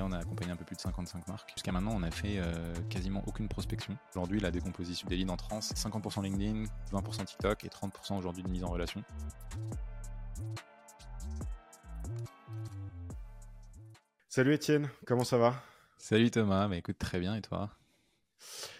on a accompagné un peu plus de 55 marques. Jusqu'à maintenant, on a fait euh, quasiment aucune prospection. Aujourd'hui, la décomposition des leads en trans, c'est 50% LinkedIn, 20% TikTok et 30% aujourd'hui de mise en relation. Salut Étienne, comment ça va? Salut Thomas, bah écoute très bien et toi?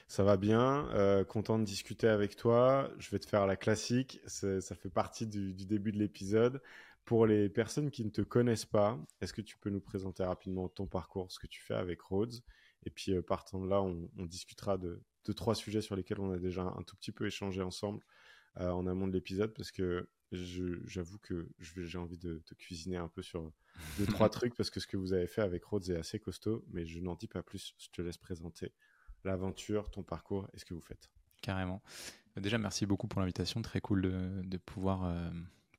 Ça va bien, euh, content de discuter avec toi. Je vais te faire la classique, ça fait partie du, du début de l'épisode. Pour les personnes qui ne te connaissent pas, est-ce que tu peux nous présenter rapidement ton parcours, ce que tu fais avec Rhodes? Et puis euh, partant de là, on, on discutera de, de, trois sujets sur lesquels on a déjà un tout petit peu échangé ensemble euh, en amont de l'épisode, parce que j'avoue que j'ai envie de te cuisiner un peu sur deux, trois trucs, parce que ce que vous avez fait avec Rhodes est assez costaud, mais je n'en dis pas plus, je te laisse présenter l'aventure, ton parcours et ce que vous faites. Carrément. Déjà, merci beaucoup pour l'invitation, très cool de, de pouvoir... Euh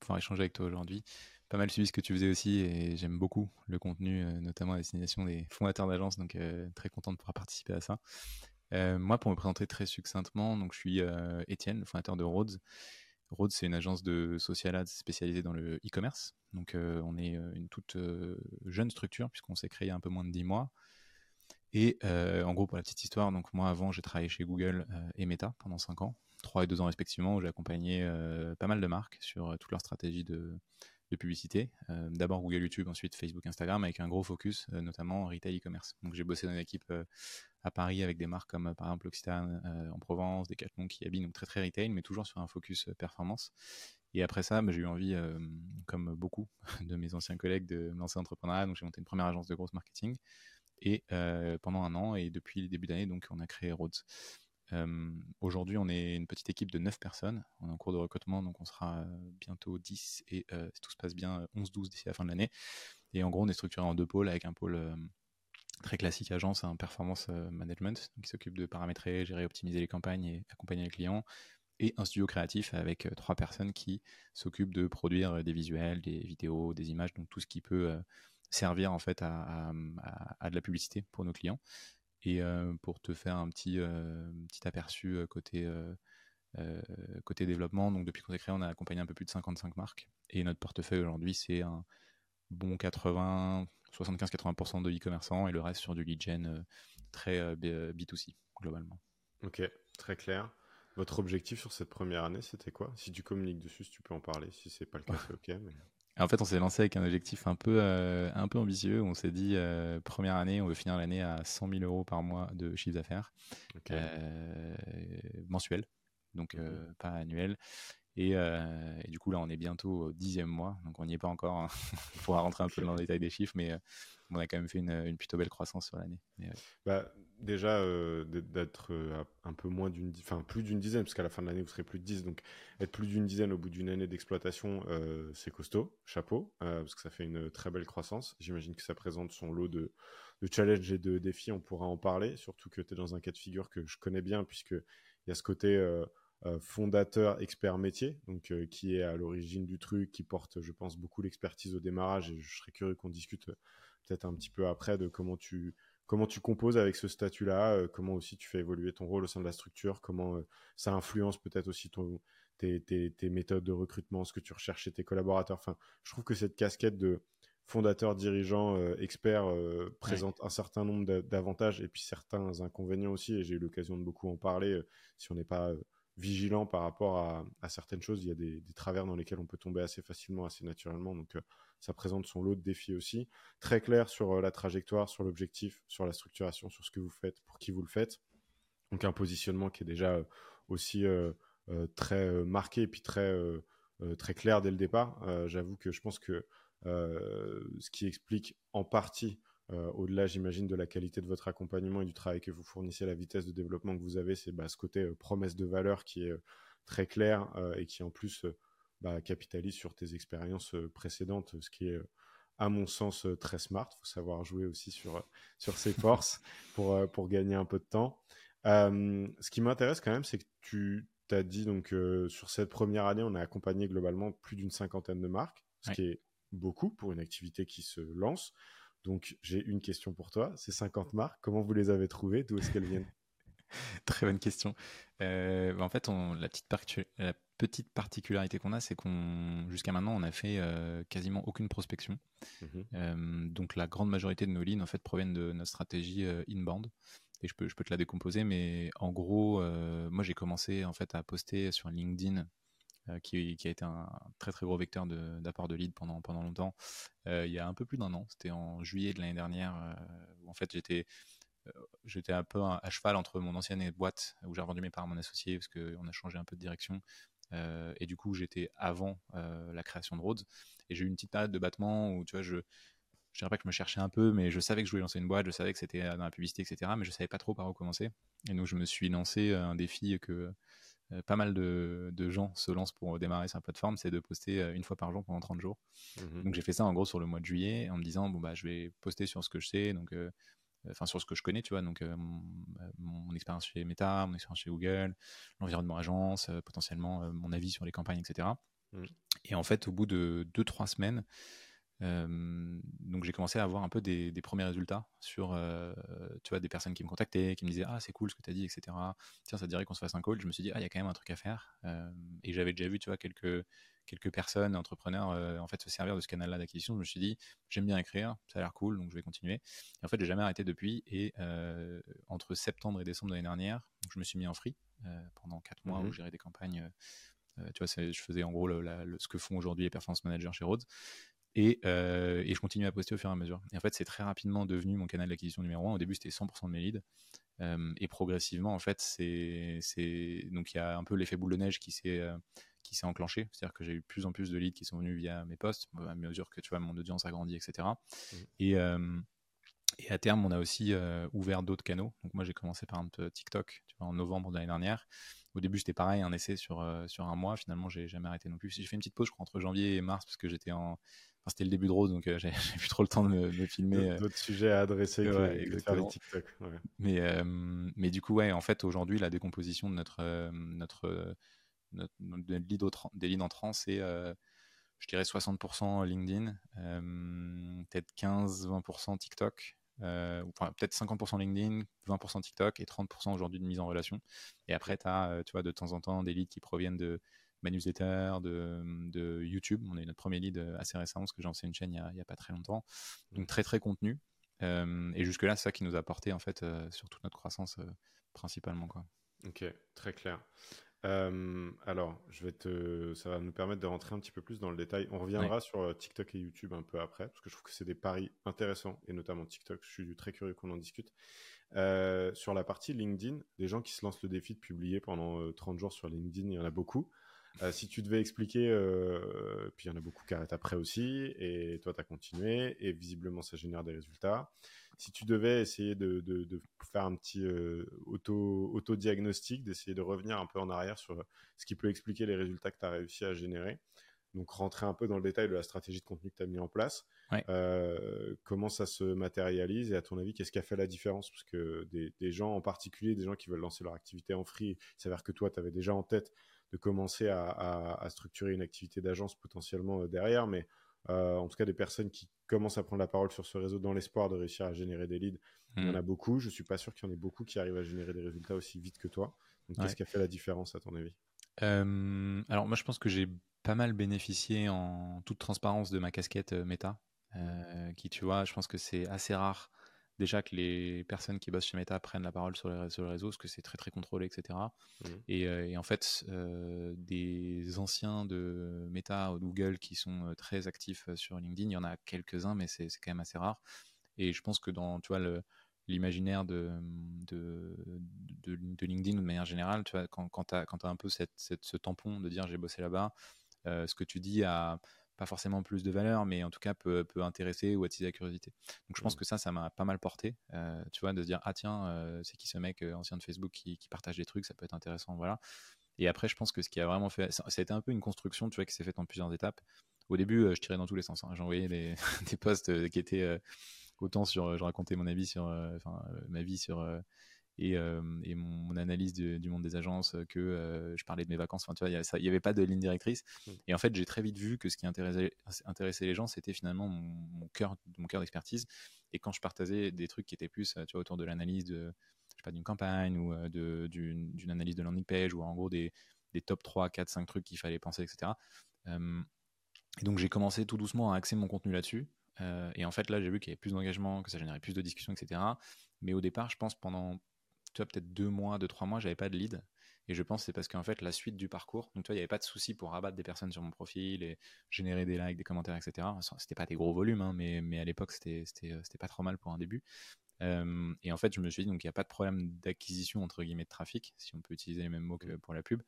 pouvoir échanger avec toi aujourd'hui. Pas mal suivi ce que tu faisais aussi et j'aime beaucoup le contenu, euh, notamment à destination des fondateurs d'agences, donc euh, très content de pouvoir participer à ça. Euh, moi, pour me présenter très succinctement, donc je suis Étienne, le fondateur de Rhodes. Rhodes, c'est une agence de social ads spécialisée dans le e-commerce. Donc, on est une toute jeune structure puisqu'on s'est créé un peu moins de 10 mois. Et en gros, pour la petite histoire, donc moi avant, j'ai travaillé chez Google et Meta pendant 5 ans. 3 et 2 ans respectivement, où j'ai accompagné euh, pas mal de marques sur euh, toute leur stratégie de, publicité. Euh, d'abord Google, YouTube, ensuite Facebook, Instagram, avec un gros focus, notamment retail e-commerce. Donc j'ai bossé dans une équipe à Paris avec des marques comme par exemple L'Occitane en Provence, Decathlon, Kiabi, donc très très retail, mais toujours sur un focus performance. Et après ça, bah, j'ai eu envie, comme beaucoup de mes anciens collègues, de me lancer entrepreneuriat. Donc j'ai monté une première agence de grosse marketing. Et pendant un an, et depuis le début d'année, donc on a créé Rhodes. Euh, aujourd'hui, on est une petite équipe de 9 personnes. On est en cours de recrutement, donc on sera bientôt 10 et euh, si tout se passe bien, 11-12 d'ici la fin de l'année. Et en gros, on est structuré en deux pôles avec un pôle euh, très classique agence, un performance management, qui s'occupe de paramétrer, gérer, optimiser les campagnes et accompagner les clients, et un studio créatif avec trois personnes qui s'occupent de produire des visuels, des vidéos, des images, donc tout ce qui peut servir en fait à, de la publicité pour nos clients. Et pour te faire un petit, petit aperçu côté, côté développement, donc depuis qu'on est créé, on a accompagné un peu plus de 55 marques. Et notre portefeuille aujourd'hui, c'est un bon 80, 75-80% de e-commerçants et le reste sur du lead gen très B2C globalement. Ok, très clair. Votre objectif sur cette première année, c'était quoi? Si tu communiques dessus, si tu peux en parler. Si c'est pas le cas, c'est ok. Mais en fait, on s'est lancé avec un objectif un peu, euh, un peu ambitieux. On s'est dit, euh, première année, on veut finir l'année à 100 000 euros par mois de chiffre d'affaires euh, mensuel, donc mmh pas annuel. Et, du coup, là, on est bientôt au dixième mois, donc on n'y est pas encore. Hein. on pourra rentrer un peu dans le détail des chiffres, mais on a quand même fait une, plutôt belle croissance sur l'année. Bah, déjà euh, d'être euh, un peu moins d'une, enfin plus d'une dizaine, parce qu'à la fin de l'année vous serez plus de 10, donc être plus d'une dizaine au bout d'une année d'exploitation, euh, c'est costaud, chapeau, parce que ça fait une très belle croissance. J'imagine que ça présente son lot de, de challenges et de défis, on pourra en parler, surtout que tu es dans un cas de figure que je connais bien, puisque il y a ce côté fondateur, expert métier, donc qui est à l'origine du truc, qui porte, je pense, beaucoup l'expertise au démarrage, et je serais curieux qu'on discute peut-être un petit peu après de comment tu comment tu composes avec ce statut-là, euh, comment aussi tu fais évoluer ton rôle au sein de la structure, comment euh, ça influence peut-être aussi ton, tes, tes, tes, méthodes de recrutement, ce que tu recherches chez tes collaborateurs. Enfin, je trouve que cette casquette de fondateur, dirigeant, euh, expert présente un certain nombre d'avantages et puis certains inconvénients aussi. Et j'ai eu l'occasion de beaucoup en parler. si on n'est pas vigilant par rapport à, certaines choses, il y a des, travers dans lesquels on peut tomber assez facilement, assez naturellement. Donc, ça présente son lot de défis aussi. Très clair sur euh, la trajectoire, sur l'objectif, sur la structuration, sur ce que vous faites, pour qui vous le faites. Donc un positionnement qui est déjà euh, aussi euh, très marqué et puis très, très clair dès le départ. J'avoue que je pense que ce qui explique en partie au-delà, j'imagine, de la qualité de votre accompagnement et du travail que vous fournissez, la vitesse de développement que vous avez, c'est bah, ce côté promesse de valeur qui est très clair et qui en plus bah, capitalise sur tes expériences euh, précédentes, ce qui est euh, à mon sens euh, très smart. Il faut savoir jouer aussi sur, sur ses forces pour, pour gagner un peu de temps. ce qui m'intéresse quand même, c'est que tu as dit donc sur cette première année, on a accompagné globalement plus d'une cinquantaine de marques, ce qui est beaucoup pour une activité qui se lance. Donc j'ai une question pour toi. Ces 50 marques, comment vous les avez trouvées? D'où est-ce qu'elles viennent? Très bonne question. Euh, bah, en fait, on, la, petite petite particularité qu'on a, c'est qu'on jusqu'à maintenant, on a fait quasiment aucune prospection. Mmh donc la grande majorité de nos leads en fait proviennent de notre stratégie inbound. Et je peux, je peux te la décomposer, mais en gros, moi j'ai commencé en fait à poster sur LinkedIn euh, qui, a été un très très gros vecteur d'apport de, lead pendant, pendant longtemps. Euh, il y a un peu plus d'un an, c'était en juillet de l'année dernière, euh, où en fait j'étais j'étais un peu à cheval entre mon ancienne boîte où j'ai revendu mes parts à mon associé parce qu'on a changé un peu de direction. et du coup, j'étais avant la création de Rhodes. Et j'ai eu une petite période de battement où, tu vois, je, je dirais pas que je me cherchais un peu, mais je savais que je voulais lancer une boîte, je savais que c'était dans la publicité, etc. Mais je savais pas trop par où commencer. Et donc, je me suis lancé un défi que, pas mal de, gens se lancent pour démarrer sa plateforme, c'est de poster euh, une fois par jour pendant 30 jours. Mmh donc j'ai fait ça en gros sur le mois de juillet en me disant bon bah je vais poster sur ce que je sais, donc euh, enfin sur ce que je connais, tu vois, donc mon, expérience chez Meta, mon expérience chez Google, l'environnement agence, potentiellement mon avis sur les campagnes, etc. Mmh. Et en fait, au bout de 2-3 semaines, donc j'ai commencé à avoir un peu des, premiers résultats sur tu vois, des personnes qui me contactaient, qui me disaient Ah, c'est cool ce que tu as dit, etc. Tiens, ça dirait qu'on se fasse un call. Je me suis dit Ah, il y a quand même un truc à faire. et j'avais déjà vu tu vois, quelques, quelques personnes, entrepreneurs, en fait, se servir de ce canal-là d'acquisition. Je me suis dit J'aime bien écrire, ça a l'air cool, donc je vais continuer. Et en fait, j'ai jamais arrêté depuis. Et entre septembre et décembre de l'année dernière, je me suis mis en free pendant 4 mois où mmh je gérais des campagnes. tu vois, je faisais en gros ce que font aujourd'hui les performance managers chez Rhodes. Euh, et, je continue à poster au fur et à mesure. Et en fait, c'est très rapidement devenu mon canal d'acquisition numéro un. Au début, c'était 100% de mes leads. Euh, et progressivement, en fait, c'est, donc il y a un peu l'effet boule de neige qui s'est, euh, qui s'est enclenché. C'est-à-dire que j'ai eu de plus en plus de leads qui sont venus via mes posts, à mesure que tu vois, mon audience a grandi, etc. Mmh. Et, et à terme, on a aussi ouvert d'autres canaux. Donc moi, j'ai commencé par un TikTok tu vois, en novembre de l'année dernière. Au début, c'était pareil, un essai sur, sur un mois. Finalement, j'ai jamais arrêté non plus. J'ai fait une petite pause, je crois, entre janvier et mars, parce que j'étais en, c'était le début de Rose, donc euh, j'ai plus trop le temps de me, filmer. Euh. D'autres sujets à adresser que, de faire les TikTok. Mais, euh, mais du coup, ouais, en fait, aujourd'hui, la décomposition de notre, notre, notre, des leads entrants, c'est, je dirais, 60% LinkedIn, peut-être 15-20% TikTok, enfin, peut-être 50% LinkedIn, 20% TikTok et 30% aujourd'hui de mise en relation. Et après, tu as, tu vois, de temps en temps des leads qui proviennent de ma newsletter, de, de, YouTube. On a eu notre premier lead euh, assez récemment parce que j'ai lancé une chaîne il n'y a, pas très longtemps. Donc mm. très très contenu. Euh, et jusque-là, c'est ça qui nous a apporté en fait euh, sur toute notre croissance principalement. Quoi. Ok, très clair. Alors, je vais te, ça va nous permettre de rentrer un petit peu plus dans le détail. On reviendra sur TikTok et YouTube un peu après, parce que je trouve que c'est des paris intéressants, et notamment TikTok. Je suis très curieux qu'on en discute. sur la partie LinkedIn, des gens qui se lancent le défi de publier pendant 30 jours sur LinkedIn, il y en a beaucoup. Euh, si tu devais expliquer, euh, puis il y en a beaucoup qui arrêtent après aussi, et toi tu as continué, et visiblement ça génère des résultats. Si tu devais essayer de, faire un petit euh, auto, auto-diagnostic, d'essayer de revenir un peu en arrière sur ce qui peut expliquer les résultats que tu as réussi à générer, donc rentrer un peu dans le détail de la stratégie de contenu que tu as mis en place, comment ça se matérialise, et à ton avis, qu'est-ce qui a fait la différence? Parce que des, des, gens en particulier, des gens qui veulent lancer leur activité en free, il s'avère que toi, tu avais déjà en tête de commencer à, structurer une activité d'agence potentiellement euh, derrière, mais euh, en tout cas des personnes qui commencent à prendre la parole sur ce réseau dans l'espoir de réussir à générer des leads. Il y en a hmm. beaucoup. Je suis pas sûr qu'il y en ait beaucoup qui arrivent à générer des résultats aussi vite que toi. Donc, qu'est-ce qui a fait la différence à ton avis? Euh, Alors, moi, je pense que j'ai pas mal bénéficié en toute transparence de ma casquette méta, qui, tu vois, je pense que c'est assez rare déjà que les personnes qui bossent chez Meta prennent la parole sur, les, sur le réseau, parce que c'est très très contrôlé, etc. Mmh. Euh, et, en fait, euh, des anciens de Meta ou Google qui sont euh, très actifs sur LinkedIn, il y en a quelques-uns, mais c'est quand même assez rare. Et je pense que dans tu vois, l'imaginaire de de, de, LinkedIn de manière générale, tu vois, quand, quand tu as, as, un peu cette, cette, ce tampon de dire j'ai bossé là-bas, ce que tu dis à pas forcément plus de valeur, mais en tout cas peut, peut intéresser ou attiser la curiosité. Donc je pense mmh. que ça, ça m'a pas mal porté, euh, tu vois, de se dire ah tiens, euh, c'est qui ce mec euh, ancien de Facebook qui, qui, partage des trucs, ça peut être intéressant, voilà. Et après, je pense que ce qui a vraiment fait, ça, a été un peu une construction, tu vois, qui s'est faite en plusieurs étapes. Au début, je tirais dans tous les sens. Hein. J'envoyais des, des posts qui étaient autant sur, je racontais mon avis sur, enfin ma vie sur et, et mon, analyse du monde des agences, que je parlais de mes vacances. Enfin, tu vois, il n'y avait pas de ligne directrice. Mm. Et en fait, j'ai très vite vu que ce qui intéressait, intéressait les gens, c'était finalement mon, mon cœur, mon cœur d'expertise. Et quand je partageais des trucs qui étaient plus, tu vois, autour de l'analyse de, je sais pas, d'une campagne ou d'une analyse de landing page ou en gros des, les top 3, 4, 5 trucs qu'il fallait penser, etc. et donc j'ai commencé tout doucement à axer mon contenu là-dessus. et en fait, là, j'ai vu qu'il y avait plus d'engagement, que ça générait plus de discussions, etc. Mais au départ, je pense pendant, tu vois, peut-être deux mois, deux, trois mois, j'avais pas de lead. Et je pense que c'est parce qu'en fait, la suite du parcours, donc toi, il n'y avait pas de souci pour rabattre des personnes sur mon profil et générer des likes, des commentaires, etc. C'était pas des gros volumes, hein, mais, mais à l'époque, c'était pas trop mal pour un début. et en fait, je me suis dit, donc il n'y a pas de problème d'acquisition, entre guillemets, de trafic, si on peut utiliser les mêmes mots que mmh. pour la pub.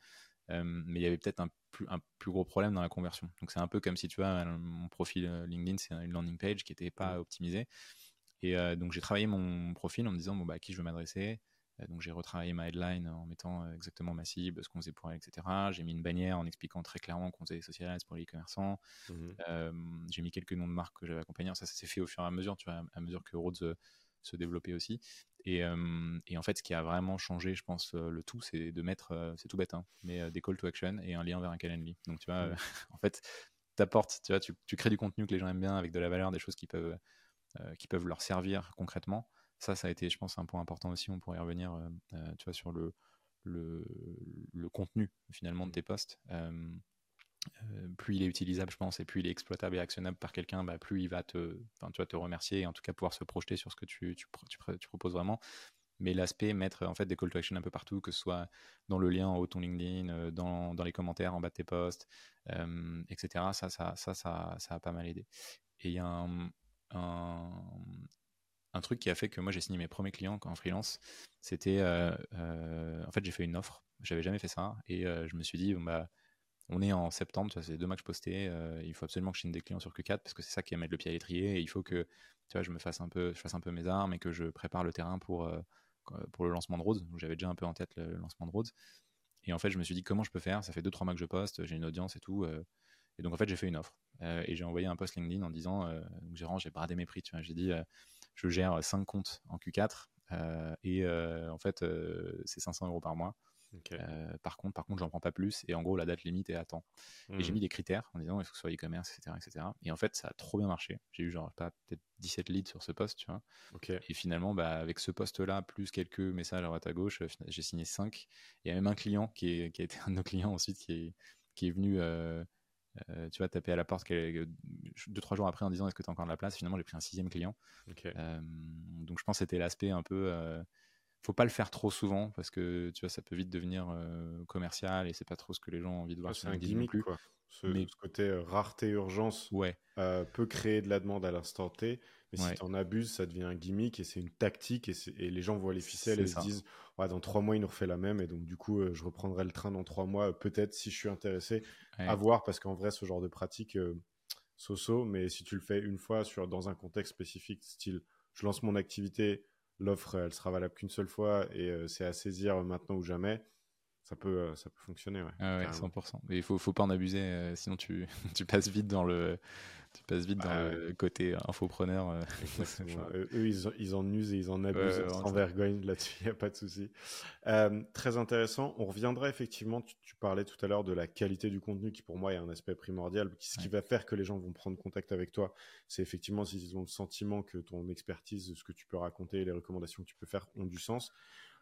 mais il y avait peut-être un plus, un plus gros problème dans la conversion. Donc c'est un peu comme si tu vois, mon profil euh, LinkedIn, c'est une landing page qui n'était pas mmh. optimisée. Et donc j'ai travaillé mon profil en me disant, bon, bah, à qui je veux m'adresser? euh, donc j'ai retravaillé ma headline en mettant euh, exactement ma cible, ce qu'on faisait pour elle, etc. J'ai mis une bannière en expliquant très clairement qu'on faisait Socialize pour les commerçants. Mmh euh, j'ai mis quelques noms de marques que j'avais accompagnées. Ça, ça s'est fait au fur et à mesure, tu vois, à mesure que Rhodes se développait aussi. Et, et, en fait, ce qui a vraiment changé, je pense, le tout, c'est de mettre, c'est tout bête, hein, mais des call to action et un lien vers un calendly. Donc, tu vois, mmh. en fait, t'apportes, tu vois, tu, tu, crées du contenu que les gens aiment bien avec de la valeur, des choses qui peuvent, qui peuvent leur servir concrètement. Ça, ça a été, je pense, un point important aussi. On pourrait y revenir, euh, euh, tu vois, sur le, le, le, contenu finalement de tes posts. Euh, plus il est utilisable, je pense, et plus il est exploitable et actionnable par quelqu'un, bah, plus il va te, tu vas te remercier et en tout cas pouvoir se projeter sur ce que tu, tu, tu, proposes vraiment. Mais l'aspect mettre en fait des call to action un peu partout, que ce soit dans le lien en haut de ton LinkedIn, dans, dans, les commentaires en bas de tes posts, etc. Ça ça, ça, ça, ça, a pas mal aidé. Et il y a un, un truc qui a fait que moi j'ai signé mes premiers clients en freelance, c'était euh, euh, en fait j'ai fait une offre, j'avais jamais fait ça. Et euh, je me suis dit bah on est en septembre, c'est deux mois que je postais, il faut absolument que je signe des clients sur Q4 parce que c'est ça qui va mettre le pied à l'étrier. Et il faut que tu vois je me fasse un peu je fasse un peu mes armes et que je prépare le terrain pour pour le lancement de Rhodes. J'avais déjà un peu en tête le, lancement de Rhodes. Et en fait je me suis dit comment je peux faire, ça fait deux trois mois que je poste, j'ai une audience et tout et donc en fait j'ai fait une offre et j'ai envoyé un post LinkedIn en disant gérant j'ai bradé mes prix, tu vois, j'ai dit je gère 5 comptes en Q4 euh, et euh, en fait, euh, c'est 500 euros par mois. par contre, par contre, j'en prends pas plus. Et en gros, la date limite est à temps. Et j'ai mmh. mis des critères en disant il faut que ce soit e-commerce, etc., etc. Et en fait, ça a trop bien marché. J'ai eu genre peut-être 17 leads sur ce poste, tu vois. Et finalement, bah, avec ce poste-là, plus quelques messages à droite à gauche, j'ai signé 5. Il y a même un client qui, est, qui a été un de nos clients ensuite qui est, qui est venu euh, tu vois, taper à la porte deux, trois jours après en disant est-ce que tu as encore de la place? Finalement, j'ai pris un sixième client. Euh, donc, je pense que c'était l'aspect un peu. Euh, faut pas le faire trop souvent parce que tu vois, ça peut vite devenir commercial et c'est pas trop ce que les gens ont envie de voir. c'est un gimmick, plus. quoi. Ce, côté rareté urgence ouais. peut créer de la demande à l'instant T mais si tu en abuses, ça devient un gimmick et c'est une tactique et, les gens voient les ficelles et se disent ouais, dans trois mois, il nous refait la même et donc du coup, euh, je reprendrai le train dans trois mois, peut-être si je suis intéressé. À voir parce qu'en vrai, ce genre de pratique, euh, so-so, mais si tu le fais une fois sur, dans un contexte spécifique, style je lance mon activité, l'offre, elle sera valable qu'une seule fois et euh, c'est à saisir maintenant ou jamais ça peut, ça peut fonctionner. Ouais, ah ouais 100%. Mais il faut, faut pas en abuser, sinon tu, tu passes vite dans le, tu passes vite dans bah, le côté infopreneur. Euh. eux, ils, en usent et ils en abusent sans vergogne là-dessus, il n'y a pas de souci. Euh, très intéressant. On reviendra effectivement, tu, parlais tout à l'heure de la qualité du contenu qui pour moi est un aspect primordial. Ce qui va faire que les gens vont prendre contact avec toi, c'est effectivement s'ils ont le sentiment que ton expertise, ce que tu peux raconter, les recommandations que tu peux faire ont du sens.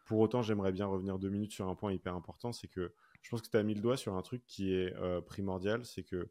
Pour autant, j'aimerais bien revenir deux minutes sur un point hyper important, c'est que je pense que tu as mis le doigt sur un truc qui est euh, primordial, c'est que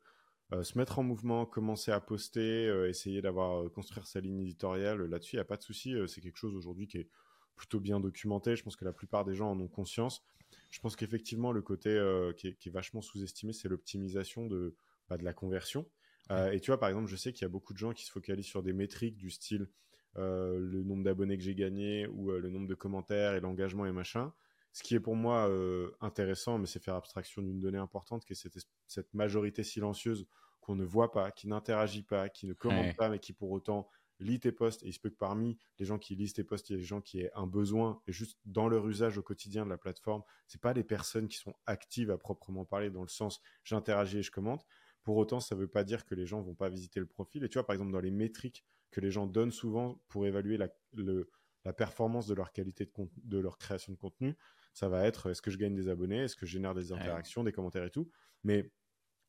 euh, se mettre en mouvement, commencer à poster, euh, essayer d'avoir construire sa ligne éditoriale. Là-dessus, il n'y a pas de souci. c'est quelque chose aujourd'hui qui est plutôt bien documenté. Je pense que la plupart des gens en ont conscience. Je pense qu'effectivement, le côté qui est, vachement sous-estimé, c'est l'optimisation de, bah, de la conversion. et tu vois, par exemple, je sais qu'il y a beaucoup de gens qui se focalisent sur des métriques du style le nombre d'abonnés que j'ai gagné ou le nombre de commentaires et l'engagement et machin. Ce qui est pour moi euh, intéressant, mais c'est faire abstraction d'une donnée importante, qui est cette, majorité silencieuse qu'on ne voit pas, qui n'interagit pas, qui ne commente pas, mais qui pour autant lit tes posts. Et il se peut que parmi les gens qui lisent tes posts, il y a des gens qui aient un besoin, et juste dans leur usage au quotidien de la plateforme, c'est pas des personnes qui sont actives à proprement parler, dans le sens j'interagis et je commente. Pour autant, ça ne veut pas dire que les gens vont pas visiter le profil. Et tu vois, par exemple, dans les métriques que les gens donnent souvent pour évaluer la, la performance de leur qualité de, de leur création de contenu, ça va être est-ce que je gagne des abonnés, est-ce que je génère des interactions, des commentaires et tout? Mais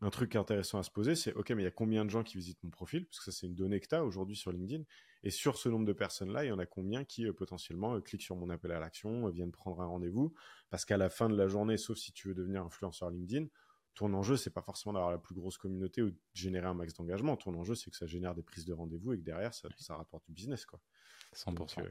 un truc intéressant à se poser, c'est OK, mais il y a combien de gens qui visitent mon profil? Parce que ça, c'est une donnée que tu as aujourd'hui sur LinkedIn. Et sur ce nombre de personnes-là, il y en a combien qui euh, potentiellement euh, cliquent sur mon appel à l'action, euh, viennent prendre un rendez-vous? Parce qu'à la fin de la journée, sauf si tu veux devenir influenceur LinkedIn, ton enjeu, c'est pas forcément d'avoir la plus grosse communauté ou de générer un max d'engagement. Ton enjeu, c'est que ça génère des prises de rendez-vous et que derrière, ça, rapporte du business. Quoi. 100%.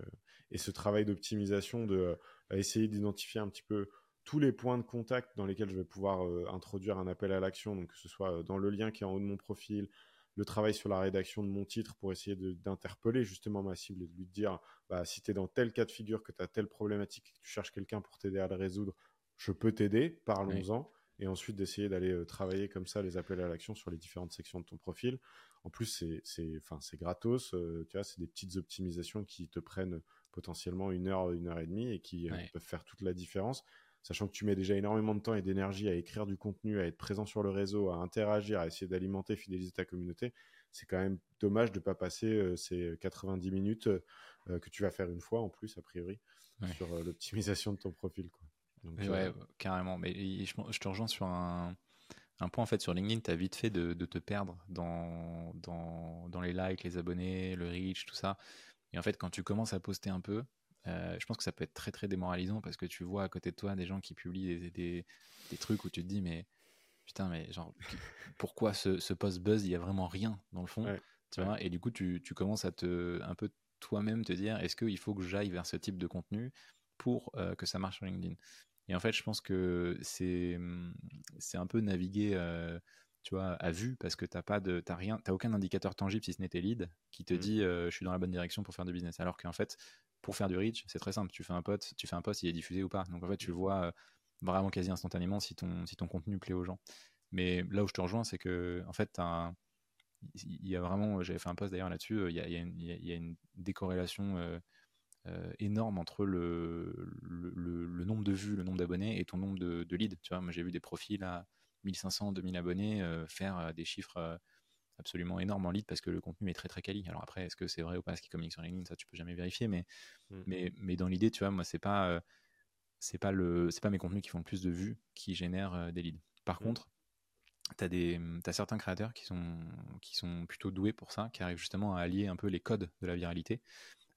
et ce travail d'optimisation, de essayer d'identifier un petit peu tous les points de contact dans lesquels je vais pouvoir introduire un appel à l'action, donc que ce soit dans le lien qui est en haut de mon profil, le travail sur la rédaction de mon titre pour essayer d'interpeller justement ma cible et de lui dire bah, si tu es dans tel cas de figure, que tu as telle problématique, que tu cherches quelqu'un pour t'aider à le résoudre, je peux t'aider, parlons-en. Et ensuite d'essayer d'aller euh, travailler comme ça les appels à l'action sur les différentes sections de ton profil. En plus, c'est gratos, euh, tu vois, c'est des petites optimisations qui te prennent potentiellement une heure, une heure et demie et qui euh, peuvent faire toute la différence sachant que tu mets déjà énormément de temps et d'énergie à écrire du contenu, à être présent sur le réseau, à interagir, à essayer d'alimenter, fidéliser ta communauté, c'est quand même dommage de ne pas passer euh, ces 90 minutes euh, que tu vas faire une fois en plus, a priori, sur l'optimisation de ton profil. Quoi. Ouais, carrément. Mais je, te rejoins sur un, point en fait sur LinkedIn, tu as vite fait de, te perdre dans, dans, dans, les likes, les abonnés, le reach, tout ça. Et en fait, quand tu commences à poster un peu, euh, je pense que ça peut être très très démoralisant parce que tu vois à côté de toi des gens qui publient des, des, des trucs où tu te dis mais putain mais genre pourquoi ce, ce post buzz il y a vraiment rien dans le fond tu vois? et du coup tu, tu, commences à te un peu toi-même te dire est-ce qu'il faut que j'aille vers ce type de contenu pour euh, que ça marche sur LinkedIn? Et en fait je pense que c'est c'est un peu naviguer euh, tu vois, à vue parce que t'as pas de, t'as rien, t'as aucun indicateur tangible si ce n'est tes leads qui te mmh. dit je suis dans la bonne direction pour faire du business. Alors qu'en fait, pour faire du reach, c'est très simple. Tu fais un post, tu fais un post, il est diffusé ou pas. Donc en fait, tu le vois euh, vraiment quasi instantanément si ton, si ton contenu plaît aux gens. Mais là où je te rejoins, c'est que en fait, il y a vraiment, j'avais fait un post d'ailleurs là-dessus, il y a, y a, une décorrélation euh, euh, énorme entre le, le, nombre de vues, le nombre d'abonnés et ton nombre de, de leads. Tu vois, moi j'ai vu des profils à 1500, 2000 abonnés faire des chiffres absolument énorme en lead parce que le contenu est très très quali. Alors après, est-ce que c'est vrai ou pas ce qui communique sur LinkedIn, ça tu peux jamais vérifier, mais, mm. mais, mais dans l'idée, tu vois, moi c'est pas euh, c'est pas le c'est pas mes contenus qui font le plus de vues qui génèrent euh, des leads. Par mm. contre, tu as, des, as certains créateurs qui sont, qui sont plutôt doués pour ça, qui arrivent justement à allier un peu les codes de la viralité.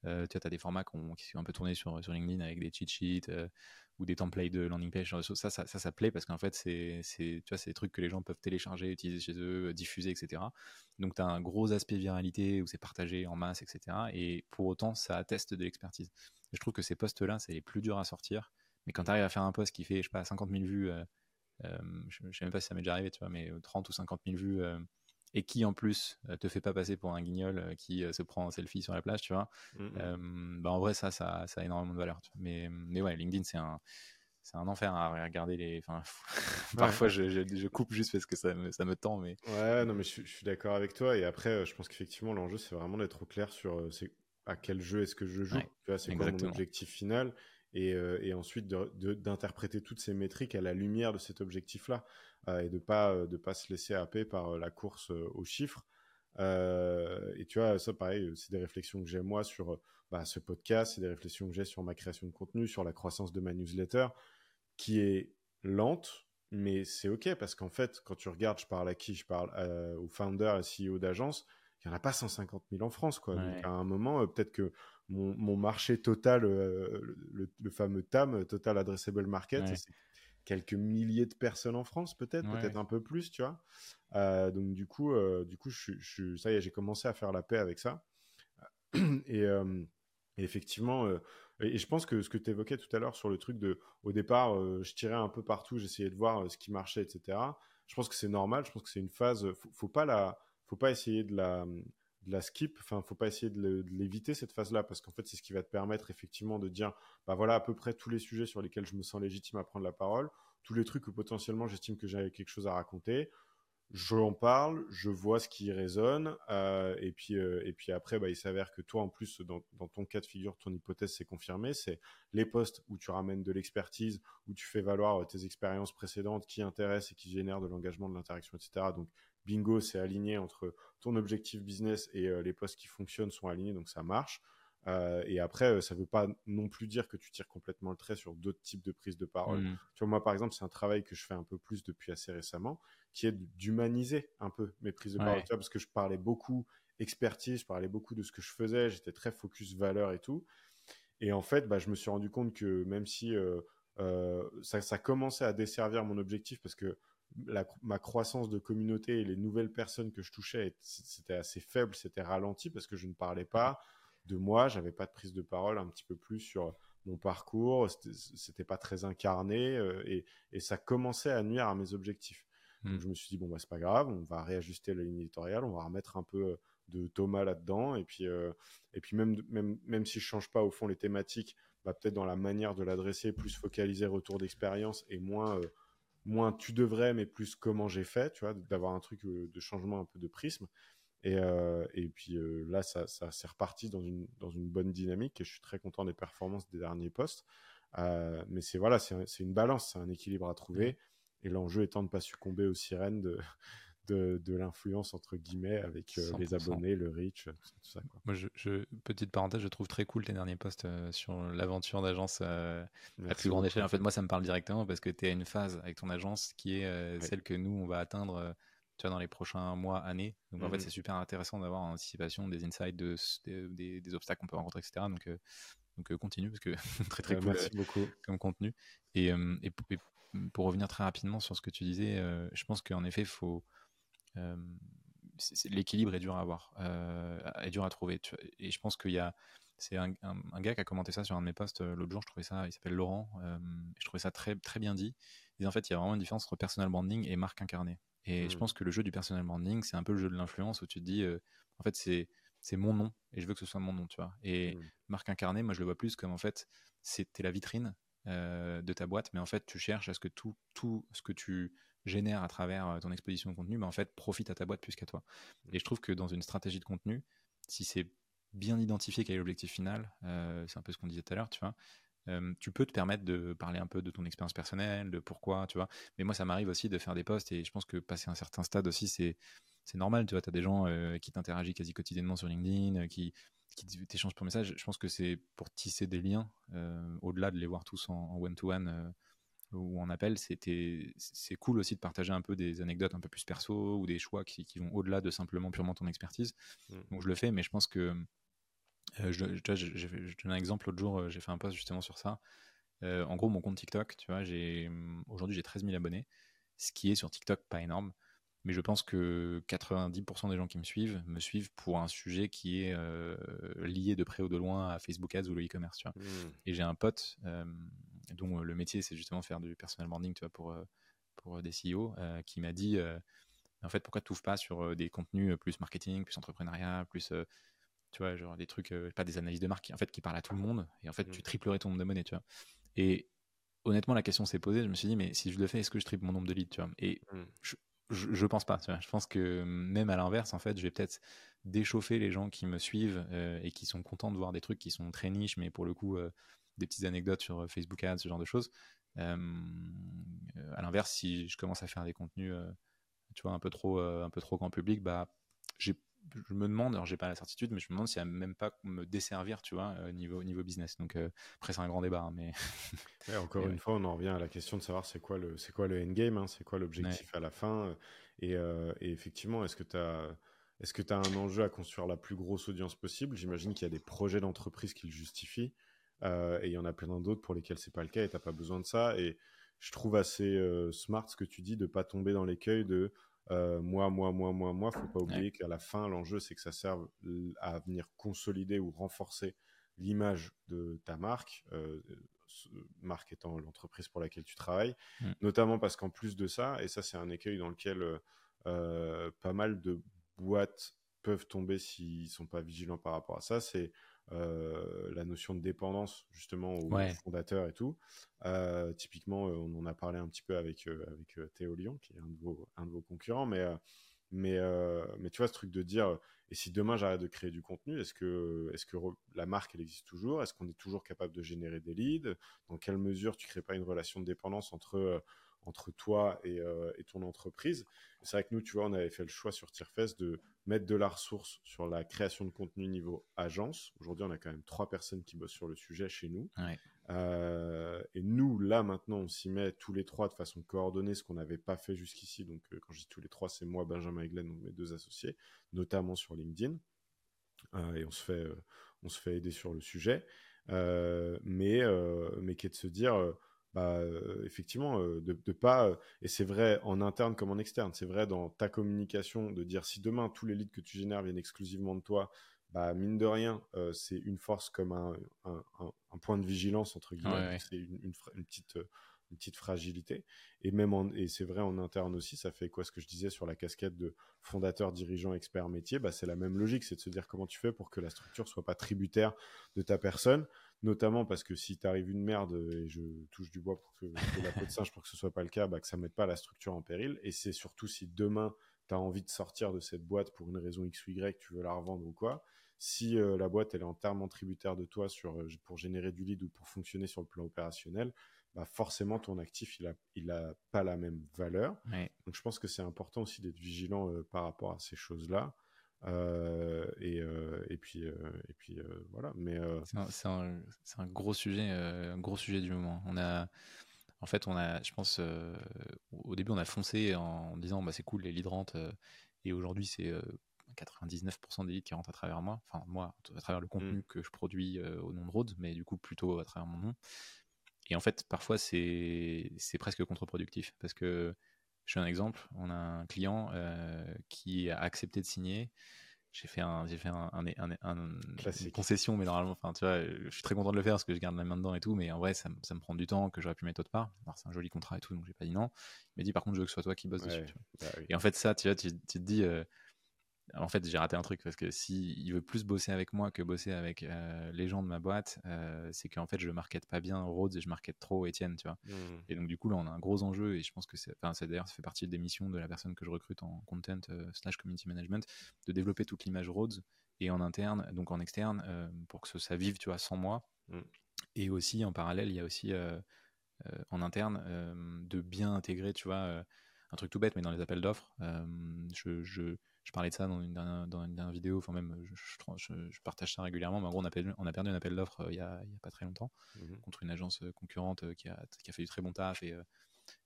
Euh, tu as des formats qui sont un peu tournés sur, sur LinkedIn avec des cheat sheets, ou des templates de landing page, ça, ça, ça, plaît parce qu'en fait, c'est, des trucs que les gens peuvent télécharger, utiliser chez eux, diffuser, etc. Donc, tu as un gros aspect viralité où c'est partagé en masse, etc. Et pour autant, ça atteste de l'expertise. Je trouve que ces posts-là, c'est les plus durs à sortir. Mais quand tu arrives à faire un post qui fait, je sais pas, 50 000 vues, euh, euh, je ne sais même pas si ça m'est déjà arrivé, tu vois, mais 30 ou 50 000 vues et qui en plus euh, te fait pas passer pour un guignol euh, qui euh, se prend en selfie sur la plage, tu vois, mmh, mmh. bah en vrai ça, ça, ça a énormément de valeur. Mais, mais ouais, LinkedIn c'est un, c'est un enfer à regarder les. Enfin, parfois je, je, coupe juste parce que ça me, ça me tend, mais. Ouais, non mais je, suis d'accord avec toi et après je pense qu'effectivement l'enjeu c'est vraiment d'être au clair sur à quel jeu est-ce que je joue, tu vois, c'est quoi mon objectif final et, et ensuite d'interpréter toutes ces métriques à la lumière de cet objectif-là. Euh, et de pas euh, de pas se laisser happer par euh, la course aux chiffres. et tu vois, ça pareil, c'est des réflexions que j'ai moi sur bah, ce podcast, c'est des réflexions que j'ai sur ma création de contenu, sur la croissance de ma newsletter, qui est lente, mais c'est ok parce qu'en fait, quand tu regardes, je parle à qui? Je parle aux founders et CEO d'agence, il n'y en a pas 150 000 en France. Quoi. Donc à un moment, peut-être que mon, mon, marché total, le, fameux TAM, Total Addressable Market, c'est quelques milliers de personnes en France, peut-être, peut-être un peu plus, tu vois. Euh, donc du coup, euh, du coup, je, je, ça y est, j'ai commencé à faire la paix avec ça. Et, euh, effectivement, et, je pense que ce que tu évoquais tout à l'heure sur le truc de, au départ, je tirais un peu partout, j'essayais de voir ce qui marchait, etc. Je pense que c'est normal. Je pense que c'est une phase. Faut, faut pas la, faut pas essayer de la, la skip. Enfin, faut pas essayer de l'éviter cette phase-là parce qu'en fait, c'est ce qui va te permettre effectivement de dire, bah voilà à peu près tous les sujets sur lesquels je me sens légitime à prendre la parole, tous les trucs où potentiellement j'estime que j'ai quelque chose à raconter. Je en parle, je vois ce qui résonne, euh, et puis euh, et puis après, bah, il s'avère que toi, en plus, dans, dans ton cas de figure, ton hypothèse s'est confirmée. C'est les postes où tu ramènes de l'expertise, où tu fais valoir tes expériences précédentes qui intéressent et qui génèrent de l'engagement, de l'interaction, etc. Donc bingo, c'est aligné entre ton objectif business et euh, les postes qui fonctionnent sont alignés, donc ça marche. et après, ça ne veut pas non plus dire que tu tires complètement le trait sur d'autres types de prises de parole. Mmh. Tu vois, moi, par exemple, c'est un travail que je fais un peu plus depuis assez récemment, qui est d'humaniser un peu mes prises de parole. Tu vois, parce que je parlais beaucoup expertise, je parlais beaucoup de ce que je faisais, j'étais très focus valeur et tout. Et en fait, bah, je me suis rendu compte que même si ça, ça, commençait à desservir mon objectif, parce que ma croissance de communauté et les nouvelles personnes que je touchais, c'était assez faible, c'était ralenti parce que je ne parlais pas de moi, j'avais pas de prise de parole un petit peu plus sur mon parcours, c'était pas très incarné euh, et, et, ça commençait à nuire à mes objectifs. Donc hmm. je me suis dit bon bah c'est pas grave, on va réajuster la ligne éditoriale, on va remettre un peu de Thomas là-dedans et puis euh, et puis même même même si je change pas au fond les thématiques, bah, peut-être dans la manière de l'adresser, plus focaliser retour d'expérience et moins euh, moins tu devrais, mais plus comment j'ai fait, tu vois, d'avoir un truc de changement un peu de prisme. Et, euh, et puis euh, là, ça, ça s'est reparti dans une, dans une bonne dynamique et je suis très content des performances des derniers postes. mais c'est voilà, c'est une balance, c'est un équilibre à trouver. Et l'enjeu étant de ne pas succomber aux sirènes de, de, l'influence entre guillemets avec euh, les abonnés, le reach, tout ça. Moi, je, petite parenthèse, je trouve très cool tes derniers posts euh, sur l'aventure d'agence euh, à plus grande échelle. En fait, moi, ça me parle directement parce que tu es à une phase avec ton agence qui est celle que nous, on va atteindre tu vois, dans les prochains mois, années. Donc, en fait, mmh c'est super intéressant d'avoir en anticipation des insights, de, des, obstacles qu'on peut rencontrer, etc. Donc, donc continue parce que très très cool merci beaucoup. comme contenu. Et, et, pour revenir très rapidement sur ce que tu disais, je pense qu'en effet, il faut l'équilibre est dur à avoir, est dur à trouver. Et je pense qu'il y a, c'est un, gars qui a commenté ça sur un de mes posts l'autre jour. Je trouvais ça, il s'appelle Laurent. je trouvais ça très très bien dit. Il en fait, il y a vraiment une différence entre personal branding et marque incarnée. Et je mmh. pense que le jeu du personal branding, c'est un peu le jeu de l'influence où tu te dis, euh, en fait, c'est c'est mon nom et je veux que ce soit mon nom, tu vois. Et mmh. marque incarnée, moi, je le vois plus comme en fait, c'était la vitrine de ta boîte, mais en fait, tu cherches à ce que tout tout ce que tu génère à travers euh, ton exposition de contenu, mais en fait, profite à ta boîte plus qu'à toi. Et je trouve que dans une stratégie de contenu, si c'est bien identifié quel est l'objectif final, euh, c'est un peu ce qu'on disait tout à l'heure, tu vois, euh, tu peux te permettre de parler un peu de ton expérience personnelle, de pourquoi, tu vois. Mais moi, ça m'arrive aussi de faire des posts et je pense que passer un certain stade aussi, c'est, c'est normal, tu vois. Tu as des gens qui t'interagissent quasi quotidiennement sur LinkedIn, qui, qui t'échangent pour message. Je pense que c'est pour tisser des liens, au-delà de les voir tous en one-to-one ou en appel, c'était c'est cool aussi de partager un peu des anecdotes un peu plus perso ou des choix qui, qui vont au-delà de simplement purement ton expertise. Mmh. Donc je le fais, mais je pense que euh, je, je, je, donne un exemple. L'autre jour, euh, j'ai fait un post justement sur ça. Euh, en gros, mon compte TikTok, tu vois, j'ai aujourd'hui j'ai 13 000 abonnés, ce qui est sur TikTok pas énorme. Mais je pense que 90% des gens qui me suivent me suivent pour un sujet qui est lié de près ou de loin à Facebook Ads ou le e-commerce. Mmh. Et j'ai un pote dont euh, le métier c'est justement faire du personal branding tu vois, pour, euh, pour euh, des CEO, qui m'a dit en fait pourquoi tu n'ouvres pas sur des contenus plus marketing, plus entrepreneuriat, plus tu vois, genre des trucs, pas des analyses de marque, en fait, qui parlent à tout le monde, et en fait, tu mmh. triplerais ton nombre d'abonnés, tu vois. Et honnêtement, la question s'est posée, je me suis dit, mais si je le fais, est-ce que je triple mon nombre de leads, tu vois Et mmh. je, je, pense pas. Je pense que même à l'inverse, en fait, je vais peut-être déchauffer les gens qui me suivent et qui sont contents de voir des trucs qui sont très niches, mais pour le coup, des petites anecdotes sur euh, Facebook Ads, ce genre de choses. Euh, à l'inverse, si je commence à faire des contenus, euh, tu vois, un peu trop, un peu trop grand public, bah, je me demande, alors j'ai pas la certitude, mais je me demande si elle même pas me desservir, tu vois, niveau, niveau business. Donc après, c'est un grand débat, hein, mais. encore une fois, on en revient à la question de savoir c'est quoi le, c'est quoi le endgame, hein, c'est quoi l'objectif à la fin. Et, et effectivement, est-ce que tu as. Est-ce que tu as un enjeu à construire la plus grosse audience possible? J'imagine qu'il y a des projets d'entreprise qui le justifient. Euh, et il y en a plein d'autres pour lesquels c'est pas le cas et t'as pas besoin de ça. Et je trouve assez euh, smart ce que tu dis de pas tomber dans l'écueil de euh, moi, moi, moi, moi, moi. Faut pas oublier qu'à la fin, l'enjeu c'est que ça serve à venir consolider ou renforcer l'image de ta marque, marque étant l'entreprise pour laquelle tu travailles, mm. notamment parce qu'en plus de ça, et ça c'est un écueil dans lequel pas mal de boîtes peuvent tomber s'ils sont pas vigilants par rapport à ça, c'est euh, la notion de dépendance justement aux fondateurs et tout. Euh, typiquement, euh, on en a parlé un petit peu avec avec Théo Lyon, qui est un de vos un de vos concurrents, mais mais mais tu vois ce truc de dire et si demain j'arrête de créer du contenu, est-ce que est-ce que la marque elle existe toujours? Est-ce qu'on est toujours capable de générer des leads? Dans quelle mesure tu crées pas une relation de dépendance entre entre toi et, ton entreprise. C'est vrai que nous, tu vois, on avait fait le choix sur Tierfest de mettre de la ressource sur la création de contenu niveau agence. Aujourd'hui, on a quand même trois personnes qui bossent sur le sujet chez nous. et nous, là, maintenant, on s'y met tous les trois de façon coordonnée, ce qu'on n'avait pas fait jusqu'ici. Donc, quand je dis tous les trois, c'est moi, Benjamin et Glenn, donc mes deux associés, notamment sur LinkedIn. et on se fait, on se fait aider sur le sujet. mais, mais qui est de se dire bah, euh, effectivement, euh, de, de, pas, euh, et c'est vrai en interne comme en externe, c'est vrai dans ta communication de dire si demain tous les leads que tu génères viennent exclusivement de toi, bah, mine de rien, c'est une force comme un, un, un, point de vigilance, entre guillemets, c'est une, une, petite, une petite fragilité. Et même en, et c'est vrai en interne aussi, ça fait quoi ce que je disais sur la casquette de fondateur, dirigeant, expert métier, bah, c'est la même logique, c'est de se dire comment tu fais pour que la structure soit pas tributaire de ta personne notamment parce que si t'arrive une merde, et je touche du bois pour que, la peau de singe pour que ce soit pas le cas, bah, que ça mette pas la structure en péril. Et c'est surtout si demain tu as envie de sortir de cette boîte pour une raison X ou Y, tu veux la revendre ou quoi. Si euh, la boîte elle est entièrement tributaire de toi sur, euh, pour générer du lead ou pour fonctionner sur le plan opérationnel, bah forcément ton actif il a, il a pas la même valeur. Donc je pense que c'est important aussi d'être vigilant euh, par rapport à ces choses-là. Euh, et, euh, et, puis, euh, et puis voilà. Mais c'est un, un, gros sujet, un gros sujet du moment. On a, en fait, on a, je pense, au début, on a foncé en, disant, bah, c'est cool, les rentrent. et aujourd'hui, c'est 99% des leads qui rentrent à travers moi. Enfin, moi, à travers le mmh. contenu que je produis au nom de Rhodes, mais du coup, plutôt à travers mon nom. Et en fait, parfois, c'est presque contre-productif parce que je fais un exemple. On a un client euh, qui a accepté de signer. J'ai fait un, j'ai fait un, une concession, mais normalement, enfin, tu vois, je suis très content de le faire parce que je garde la main dedans et tout, mais en vrai, ça, ça me prend du temps que j'aurais pu mettre autre part. Alors, c'est un joli contrat et tout, donc j'ai pas dit non. Il m'a dit, par contre, je veux que ce soit toi qui bosses dessus. Bah et en fait, ça, tu vois, tu, te dis, euh, en fait, j'ai raté un truc parce que si il veut plus bosser avec moi que bosser avec euh, les gens de ma boîte, euh, c'est qu'en fait, je markete pas bien Rhodes et je markete trop Étienne, tu vois? Mmh. Et donc, du coup, là, on a un gros enjeu et je pense que c'est, enfin, d'ailleurs, ça fait partie des missions de la personne que je recrute en content euh, slash community management, de développer toute l'image Rhodes et en interne, donc en externe, pour que ça vive, tu vois, sans moi. Mmh. Et aussi, en parallèle, il y a aussi en interne de bien intégrer, tu vois, un truc tout bête, mais dans les appels d'offres, je, je je parlais de ça dans une dernière, vidéo, enfin même je, partage ça régulièrement, mais en gros on a perdu, on a perdu un appel d'offres euh, il, n'y a, pas très longtemps mmh contre une agence euh, concurrente euh, qui a, qui a, fait du très bon taf et,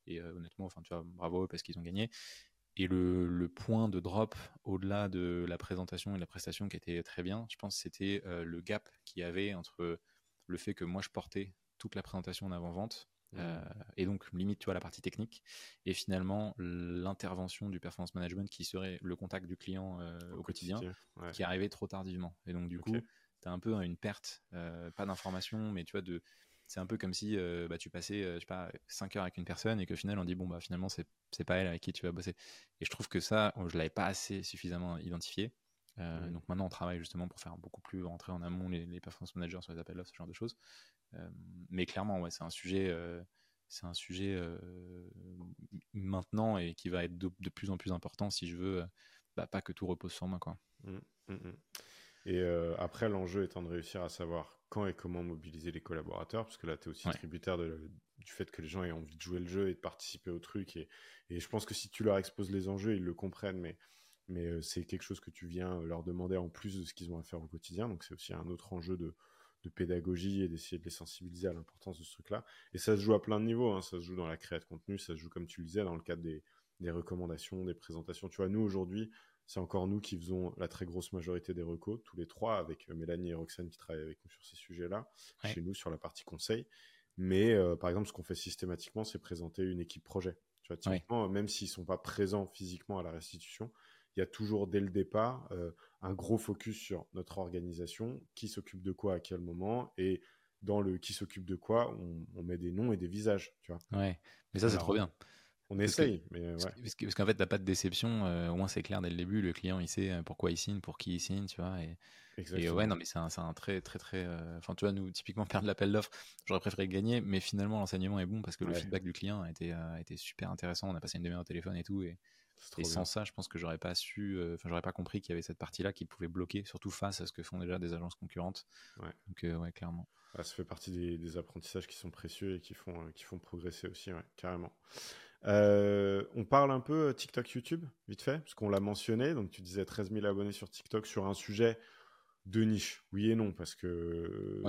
et honnêtement, enfin tu vois, bravo parce qu'ils ont gagné. Et le, point de drop au-delà de la présentation et de la prestation qui était très bien, je pense c'était le gap qu'il y avait entre le fait que moi je portais toute la présentation en avant-vente euh, et donc, limite, tu vois, la partie technique. Et finalement, l'intervention du performance management qui serait le contact du client euh, au, quotidien, qui arrivait trop tardivement. Et donc, du coup, tu as un peu une perte, euh, pas d'information, mais tu vois, de. C'est un peu comme si bah, tu passais, je sais pas, 5 heures avec une personne et qu'au final on dit bon bah finalement c'est pas elle avec qui tu vas bosser. Et je trouve que ça, je l'avais pas assez suffisamment identifié. Mmh. Donc maintenant, on travaille justement pour faire beaucoup plus rentrer en amont les, les performance managers sur les appels d'offres, ce genre de choses. Euh, mais clairement, ouais, c'est un sujet, euh, c'est un sujet euh, maintenant et qui va être de, plus en plus important si je veux bah, pas que tout repose sur moi. Quoi. Mmh, mmh, mmh. Et après, l'enjeu étant de réussir à savoir quand et comment mobiliser les collaborateurs, parce que là, tu es aussi tributaire de, du fait que les gens aient envie de jouer le jeu et de participer au truc. Et, et je pense que si tu leur exposes les enjeux, ils le comprennent, mais, mais c'est quelque chose que tu viens leur demander en plus de ce qu'ils ont à faire au quotidien. Donc, c'est aussi un autre enjeu de, de pédagogie et d'essayer de les sensibiliser à l'importance de ce truc-là. Et ça se joue à plein de niveaux. Hein. Ça se joue dans la création de contenu, ça se joue, comme tu le disais, dans le cadre des, des recommandations, des présentations. Tu vois, nous, aujourd'hui, c'est encore nous qui faisons la très grosse majorité des recos, tous les trois, avec euh, Mélanie et Roxane qui travaillent avec nous sur ces sujets-là, chez nous, sur la partie conseil. Mais euh, par exemple, ce qu'on fait systématiquement, c'est présenter une équipe projet. Tu vois, typiquement, même s'ils sont pas présents physiquement à la restitution, il y a toujours dès le départ euh, un gros focus sur notre organisation, qui s'occupe de quoi à quel moment, et dans le qui s'occupe de quoi, on, met des noms et des visages, tu vois. Ouais, mais ça c'est trop bien. On essaye, mais ouais. Parce qu'en fait, t'as pas de déception. Euh, au moins, c'est clair dès le début. Le client, il sait euh, pourquoi il signe, pour qui il signe, tu vois. Et, et ouais, non, mais c'est un, un, très, très, très. Enfin, tu vois, nous, typiquement, perdre l'appel d'offre, j'aurais préféré gagner, mais finalement, l'enseignement est bon parce que le feedback du client a été, a été super intéressant. On a passé une demi-heure au téléphone et tout. Et, et sans ça, je pense que j'aurais pas su, euh, enfin, j'aurais pas compris qu'il y avait cette partie-là qui pouvait bloquer, surtout face à ce que font déjà des agences concurrentes. Ouais. Donc, euh, ouais, clairement. ça fait partie des, apprentissages qui sont précieux et qui font, euh, qui font progresser aussi, carrément. on parle un peu TikTok, YouTube, vite fait, parce qu'on l'a mentionné. Donc, tu disais 13 000 abonnés sur TikTok sur un sujet de niche. Oui et non, parce que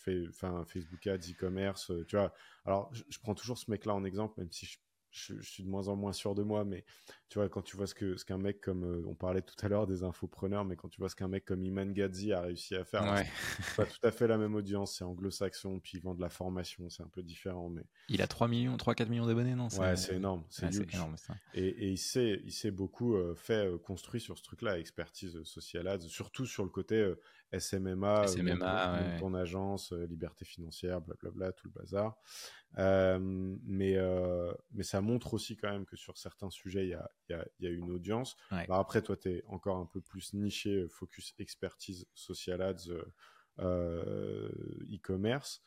Facebook Ads, e-commerce, tu vois. Alors, je, je, prends toujours ce mec-là en exemple, même si je je, suis de moins en moins sûr de moi, mais tu vois, quand tu vois ce que ce qu'un mec comme euh, on parlait tout à l'heure des infopreneurs, mais quand tu vois ce qu'un mec comme Iman Gadzi a réussi à faire, c'est pas tout à fait la même audience, c'est anglo-saxon, puis il vend de la formation, c'est un peu différent, mais il a 3 millions, 3 4 millions d'abonnés, non Ouais, c'est énorme, c'est énorme ça. Et, et, il s'est il s'est beaucoup euh, fait euh, construit sur ce truc-là, expertise social ads, surtout sur le côté SMMA, SMMA ton, agence, liberté financière, blablabla, tout le bazar. Euh, mais, euh, mais ça montre aussi quand même que sur certains sujets, il y a, y, a, y a, une audience. Bah, après, toi, tu es encore un peu plus niché, euh, focus expertise, social ads, e-commerce.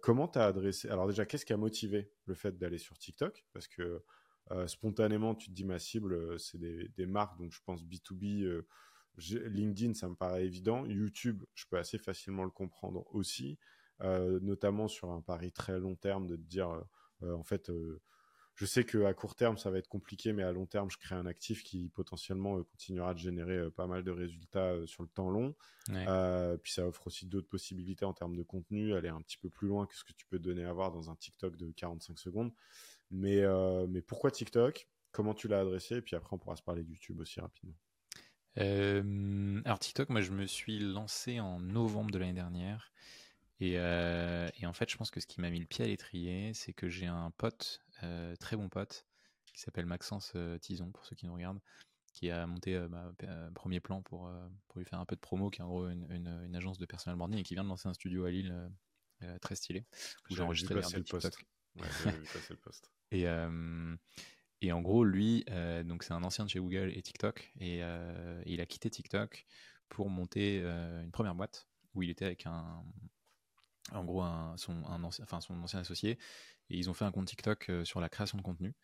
comment tu as adressé Alors déjà, qu'est-ce qui a motivé le fait d'aller sur TikTok? Parce que spontanément, tu te dis ma cible, c'est des, des, marques, donc je pense B2B. LinkedIn, ça me paraît évident. YouTube, je peux assez facilement le comprendre aussi. Euh, notamment sur un pari très long terme, de te dire, euh, euh, en fait, je sais qu'à court terme, ça va être compliqué, mais à long terme, je crée un actif qui potentiellement continuera de générer pas mal de résultats sur le temps long. puis ça offre aussi d'autres possibilités en termes de contenu, aller un petit peu plus loin que ce que tu peux donner à voir dans un TikTok de 45 secondes. Mais, mais pourquoi TikTok? Comment tu l'as adressé? Et puis après, on pourra se parler de YouTube aussi rapidement. Alors TikTok, moi je me suis lancé en novembre de l'année dernière euh, et, en fait, je pense que ce qui m'a mis le pied à l'étrier, c'est que j'ai un pote, euh, très bon pote, qui s'appelle Maxence euh, Tison, pour ceux qui nous regardent, qui a monté bah, premier plan pour, pour lui faire un peu de promo, qui est en gros une, agence de personal branding et qui vient de lancer un studio à Lille très stylé, où j'ai enregistré le. Ouais. Et, et en gros, lui, donc c'est un ancien de chez Google et TikTok, et, et il a quitté TikTok pour monter une première boîte où il était avec un, en gros un, son, ancien, enfin, son ancien associé, et ils ont fait un compte TikTok euh, sur la création de contenu.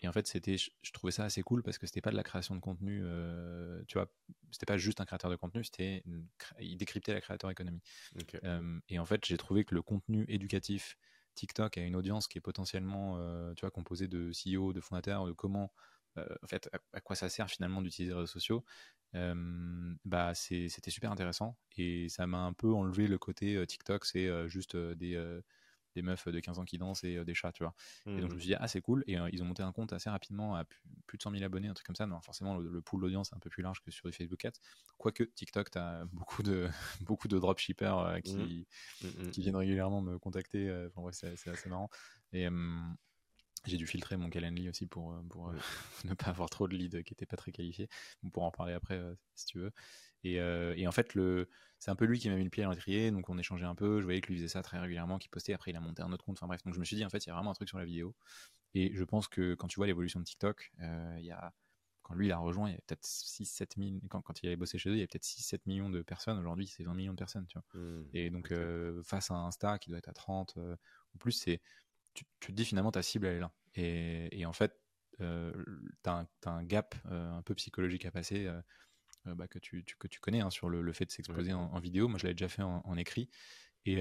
Et en fait, c'était, je, trouvais ça assez cool parce que c'était pas de la création de contenu, euh, tu vois, c'était pas juste un créateur de contenu, c'était, il décryptait la créateur économie. Euh, et en fait, j'ai trouvé que le contenu éducatif TikTok a une audience qui est potentiellement, tu vois, composée de CEO, de fondateurs, de comment, en fait, à, quoi ça sert finalement d'utiliser les réseaux sociaux bah c'était super intéressant et ça m'a un peu enlevé le côté TikTok, c'est juste des, des meufs de 15 ans qui dansent et des chats, tu vois. Et donc je me mmh. suis dit, ah c'est cool, et ils ont monté un compte assez rapidement à plus, de 100 000 abonnés, un truc comme ça. Non, forcément, le, pool d'audience est un peu plus large que sur Facebook Ads. Quoique TikTok, tu as beaucoup de, beaucoup de dropshippers qui, mmh. Mmh, qui viennent régulièrement me contacter. Enfin bref, c'est assez marrant. Et j'ai dû filtrer mon Calendly aussi pour, euh, pour euh, ne pas avoir trop de leads qui n'étaient pas très qualifiés. On pourra en parler après euh, si tu veux. Et, et en fait, le, c'est un peu lui qui m'a mis le pied à l'étrier. Donc on échangeait un peu. Je voyais que lui faisait ça très régulièrement, qu'il postait. Après, il a monté un autre compte. Enfin bref. Donc je me suis dit, en fait, il y a vraiment un truc sur la vidéo. Et je pense que quand tu vois l'évolution de TikTok, il y a, quand lui il a rejoint, il y avait peut-être 6-7 millions. Quand, quand il avait bossé chez eux, il y avait peut-être 6-7 millions de personnes. Aujourd'hui, c'est 20 millions de personnes. Tu vois. Mmh, et donc, face à Insta qui doit être à 30 ou plus, c'est tu, te dis finalement ta cible elle est là. Et, en fait, euh, tu as, un gap euh, un peu psychologique à passer euh, bah, que, tu, que tu connais hein, sur le, fait de s'exposer en, vidéo. Moi, je l'avais déjà fait en, écrit. Et,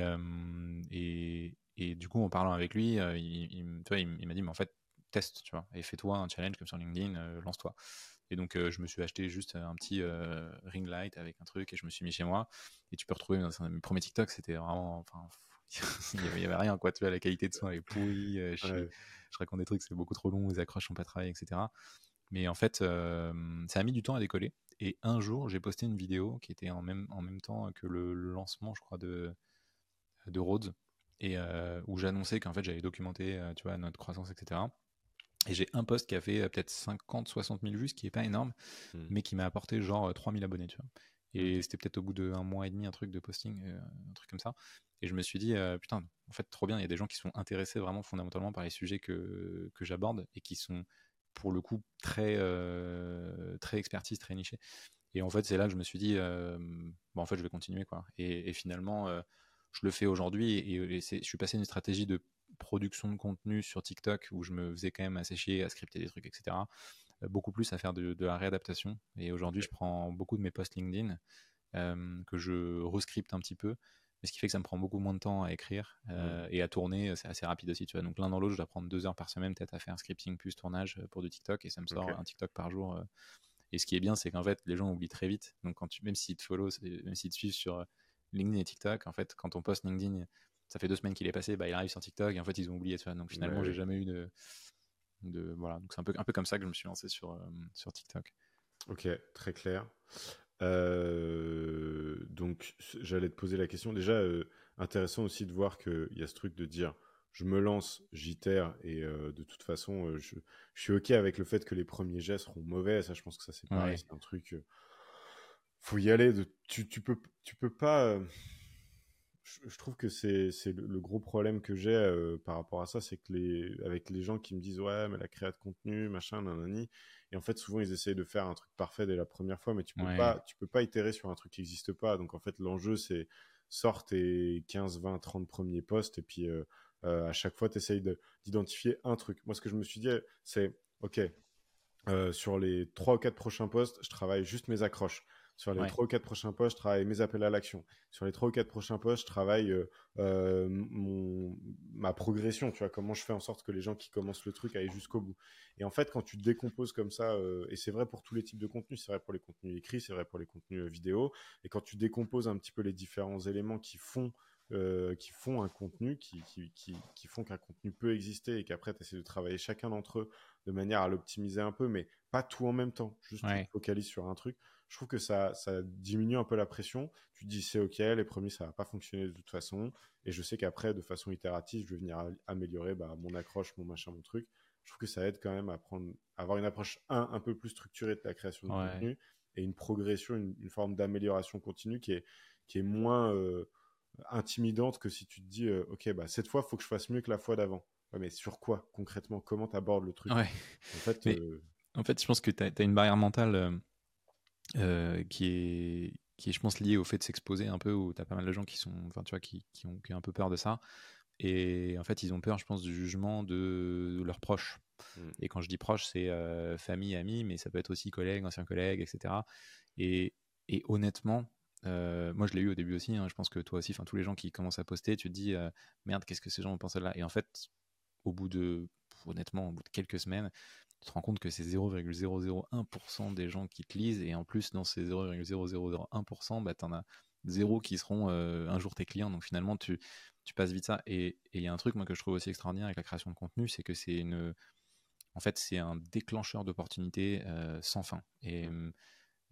et, et, du coup, en parlant avec lui, il, il, m'a dit, mais en fait, teste, tu vois, et fais-toi un challenge comme sur LinkedIn, lance-toi. Et donc, je me suis acheté juste un petit ring light avec un truc et je me suis mis chez moi. Et tu peux retrouver dans mes premiers TikTok, c'était vraiment, enfin, il n'y avait, rien, quoi. Tu vois, la qualité de son est pourrie. Euh, je, raconte des trucs, c'est beaucoup trop long, les accroches sont pas travaillées, etc. Mais en fait, euh, ça a mis du temps à décoller. Et un jour, j'ai posté une vidéo qui était en même, en même temps que le, lancement, je crois, de, de Rhodes, et euh, où j'annonçais qu'en fait, j'avais documenté, tu vois, notre croissance, etc. Et j'ai un post qui a fait peut-être 50, 60 000 vues, ce qui est pas énorme, hmm. mais qui m'a apporté genre 3000 abonnés, tu vois. Et c'était peut-être au bout d'un mois et demi, un truc de posting, un truc comme ça. Et je me suis dit, euh, putain, en fait, trop bien, il y a des gens qui sont intéressés vraiment fondamentalement par les sujets que, que j'aborde et qui sont, pour le coup, très, euh, très expertise, très nichés. Et en fait, c'est là que je me suis dit, euh, bon, en fait, je vais continuer, quoi. Et, finalement, je le fais aujourd'hui et, je suis passé d'une stratégie de production de contenu sur TikTok où je me faisais quand même assez chier à scripter des trucs, etc. Beaucoup plus à faire de, de la réadaptation. Et aujourd'hui, je prends beaucoup de mes posts LinkedIn que je rescripte un petit peu mais ce qui fait que ça me prend beaucoup moins de temps à écrire euh, et à tourner, c'est assez rapide aussi, tu vois. Donc l'un dans l'autre, je dois prendre deux heures par semaine peut-être à faire un scripting plus tournage pour du TikTok et ça me sort un TikTok par jour. et ce qui est bien, c'est qu'en fait, les gens oublient très vite. Donc quand tu, même s'ils te follow, même s'ils te suivent sur LinkedIn et TikTok, en fait, quand on poste LinkedIn, ça fait deux semaines qu'il est passé, bah, il arrive sur TikTok et en fait, ils ont oublié, tu vois. Donc finalement, j'ai jamais eu de, de voilà. Donc c'est un peu, un peu comme ça que je me suis lancé sur, sur TikTok. Ok, très clair. Euh, donc, j'allais te poser la question. Déjà, euh, intéressant aussi de voir qu'il y a ce truc de dire je me lance, j'itère, et euh, de toute façon, je, suis OK avec le fait que les premiers gestes seront mauvais. Ça, je pense que ça, c'est pareil. C'est un truc. faut y aller. De, tu, tu, peux, tu peux pas. Je, trouve que c'est le, gros problème que j'ai par rapport à ça, c'est que les, avec les gens qui me disent ouais, mais la création de contenu, machin, nanani, et en fait, souvent, ils essayent de faire un truc parfait dès la première fois, mais tu peux pas, tu peux pas itérer sur un truc qui n'existe pas. Donc, en fait, l'enjeu, c'est sort tes 15, 20, 30 premiers postes et puis euh, euh, à chaque fois, tu essayes d'identifier un truc. Moi, ce que je me suis dit, c'est, OK, euh, sur les 3 ou 4 prochains postes, je travaille juste mes accroches. Sur les trois ou quatre prochains postes, je travaille mes appels à l'action. Sur les trois ou quatre prochains postes, je travaille euh, euh, mon, ma progression, tu vois, comment je fais en sorte que les gens qui commencent le truc aillent jusqu'au bout. Et en fait, quand tu décomposes comme ça, euh, et c'est vrai pour tous les types de contenus, c'est vrai pour les contenus écrits, c'est vrai pour les contenus vidéo, et quand tu décomposes un petit peu les différents éléments qui font qui font un contenu, qui, qui, qui, qui font qu'un contenu peut exister et qu'après tu essaies de travailler chacun d'entre eux de manière à l'optimiser un peu, mais pas tout en même temps, juste tu te focalises sur un truc je trouve que ça, ça diminue un peu la pression. Tu te dis, c'est OK, les premiers, ça va pas fonctionner de toute façon. Et je sais qu'après, de façon itérative, je vais venir améliorer bah, mon accroche, mon machin, mon truc. Je trouve que ça aide quand même à prendre, avoir une approche, un, un peu plus structurée de la création de contenu et une progression, une, forme d'amélioration continue qui est, qui est moins euh, intimidante que si tu te dis, euh, OK, bah, cette fois, il faut que je fasse mieux que la fois d'avant. mais sur quoi concrètement? Comment tu abordes le truc? En, fait, euh, en fait, je pense que tu as, une barrière mentale euh, qui, est, qui est, je pense, lié au fait de s'exposer un peu, où tu as pas mal de gens qui, sont, enfin, tu vois, qui, qui, ont, qui ont un peu peur de ça. Et en fait, ils ont peur, je pense, du jugement de, leurs proches. Mmh. Et quand je dis proches, c'est euh, famille, amis, mais ça peut être aussi collègues, anciens collègues, etc. Et, et honnêtement, euh, moi je l'ai eu au début aussi, hein, je pense que toi aussi, enfin tous les gens qui commencent à poster, tu te dis merde, qu'est-ce que ces gens vont penser là? Et en fait, au bout de, honnêtement, au bout de quelques semaines, tu te rends compte que c'est 0,001% des gens qui te lisent, et en plus, dans ces 0,0001%, bah, tu en as zéro qui seront euh, un jour tes clients. Donc finalement, tu, tu passes vite ça. Et il y a un truc, moi, que je trouve aussi extraordinaire avec la création de contenu, c'est que c'est une. En fait, c'est un déclencheur d'opportunités euh, sans fin. Et.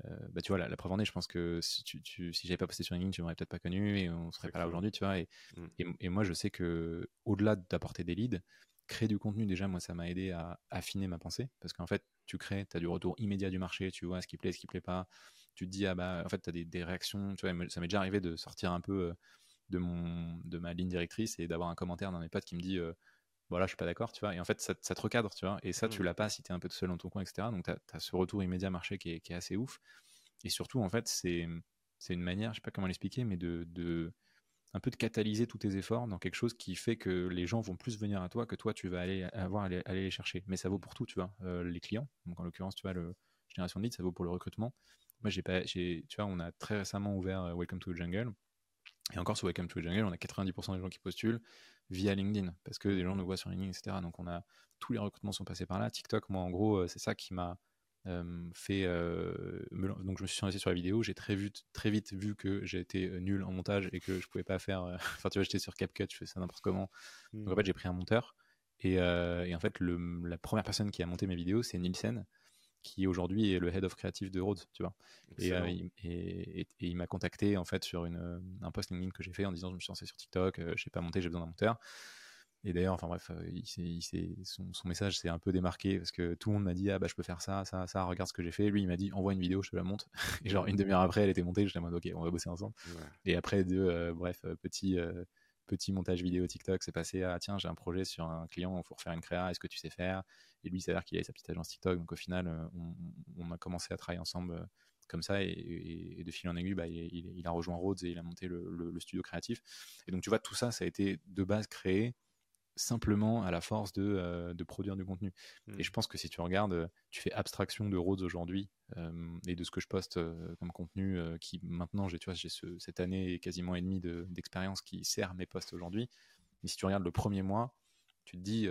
Euh, bah, tu vois, la, preuve en est, je pense que si, tu, si j'avais pas posté sur LinkedIn, tu m'aurais peut-être pas connu et on serait pas là aujourd'hui, tu vois. Et, mmh. et, et, moi, je sais que au-delà d'apporter des leads, créer du contenu, déjà, moi, ça m'a aidé à affiner ma pensée. Parce qu'en fait, tu crées, tu as du retour immédiat du marché, tu vois ce qui plaît, ce qui plaît pas. Tu te dis, ah bah, en fait, tu as des, réactions. Tu vois, ça m'est déjà arrivé de sortir un peu euh, de, mon, de ma ligne directrice et d'avoir un commentaire d'un mes potes qui me dit, voilà, je suis pas d'accord, tu vois. Et en fait, ça, te recadre, tu vois. Et ça, tu mmh. l'as pas si tu es un peu tout seul dans ton coin, etc. Donc, tu as, ce retour immédiat marché qui est, qui est, assez ouf. Et surtout, en fait, c'est une manière, je sais pas comment l'expliquer, mais de, de un peu de catalyser tous tes efforts dans quelque chose qui fait que les gens vont plus venir à toi que toi tu vas aller avoir aller, les chercher. Mais ça vaut pour tout, tu vois. Euh, les clients, donc en l'occurrence, tu vois, le génération de leads, ça vaut pour le recrutement. Moi, j'ai pas, tu vois, on a très récemment ouvert euh, Welcome to the Jungle. Et encore sur Welcome to the Jungle, on a 90% des gens qui postulent via LinkedIn parce que les gens nous voient sur LinkedIn, etc. Donc on a tous les recrutements sont passés par là. TikTok, moi, en gros, euh, c'est ça qui m'a fait donc je me suis lancé sur la vidéo. J'ai très vite très vite vu que été nul en montage et que je pouvais pas faire enfin tu vois j'étais sur CapCut je fais ça n'importe comment. Donc en fait mmh. j'ai pris un monteur et, et en fait le, la première personne qui a monté mes vidéos c'est Nielsen qui aujourd'hui est le head of creative de Rhodes tu vois. Et, et, il m'a contacté en fait sur une, un post LinkedIn que j'ai fait en disant je me suis lancé sur TikTok je sais pas monter j'ai besoin d'un monteur et d'ailleurs, enfin bref, euh, il son, son, message s'est un peu démarqué parce que tout le monde m'a dit ah bah je peux faire ça, ça, ça, regarde ce que j'ai fait. Lui il m'a dit envoie une vidéo, je te la monte. Et genre une demi-heure après, elle était montée, j'étais en mode ok, on va bosser ensemble. Et après deux, euh, bref, euh, petit petit montage vidéo TikTok, c'est passé à tiens j'ai un projet sur un client, il faut refaire une créa, est-ce que tu sais faire? Et lui il s'avère qu'il avait sa petite agence TikTok, donc au final on, on, a commencé à travailler ensemble comme ça et, de fil en aiguille bah, il, il, a rejoint Rhodes et il a monté le, le, le studio créatif. Et donc tu vois tout ça, ça a été de base créé simplement à la force de, euh, de produire du contenu. Et Mmh. je pense que si tu regardes, euh, tu fais abstraction de Rhodes aujourd'hui euh, et de ce que je poste euh, comme contenu qui maintenant, j'ai, tu vois, j'ai ce- cette année et quasiment et demie de- d'expérience qui sert mes posts aujourd'hui. Mais si tu regardes le premier mois, tu te dis,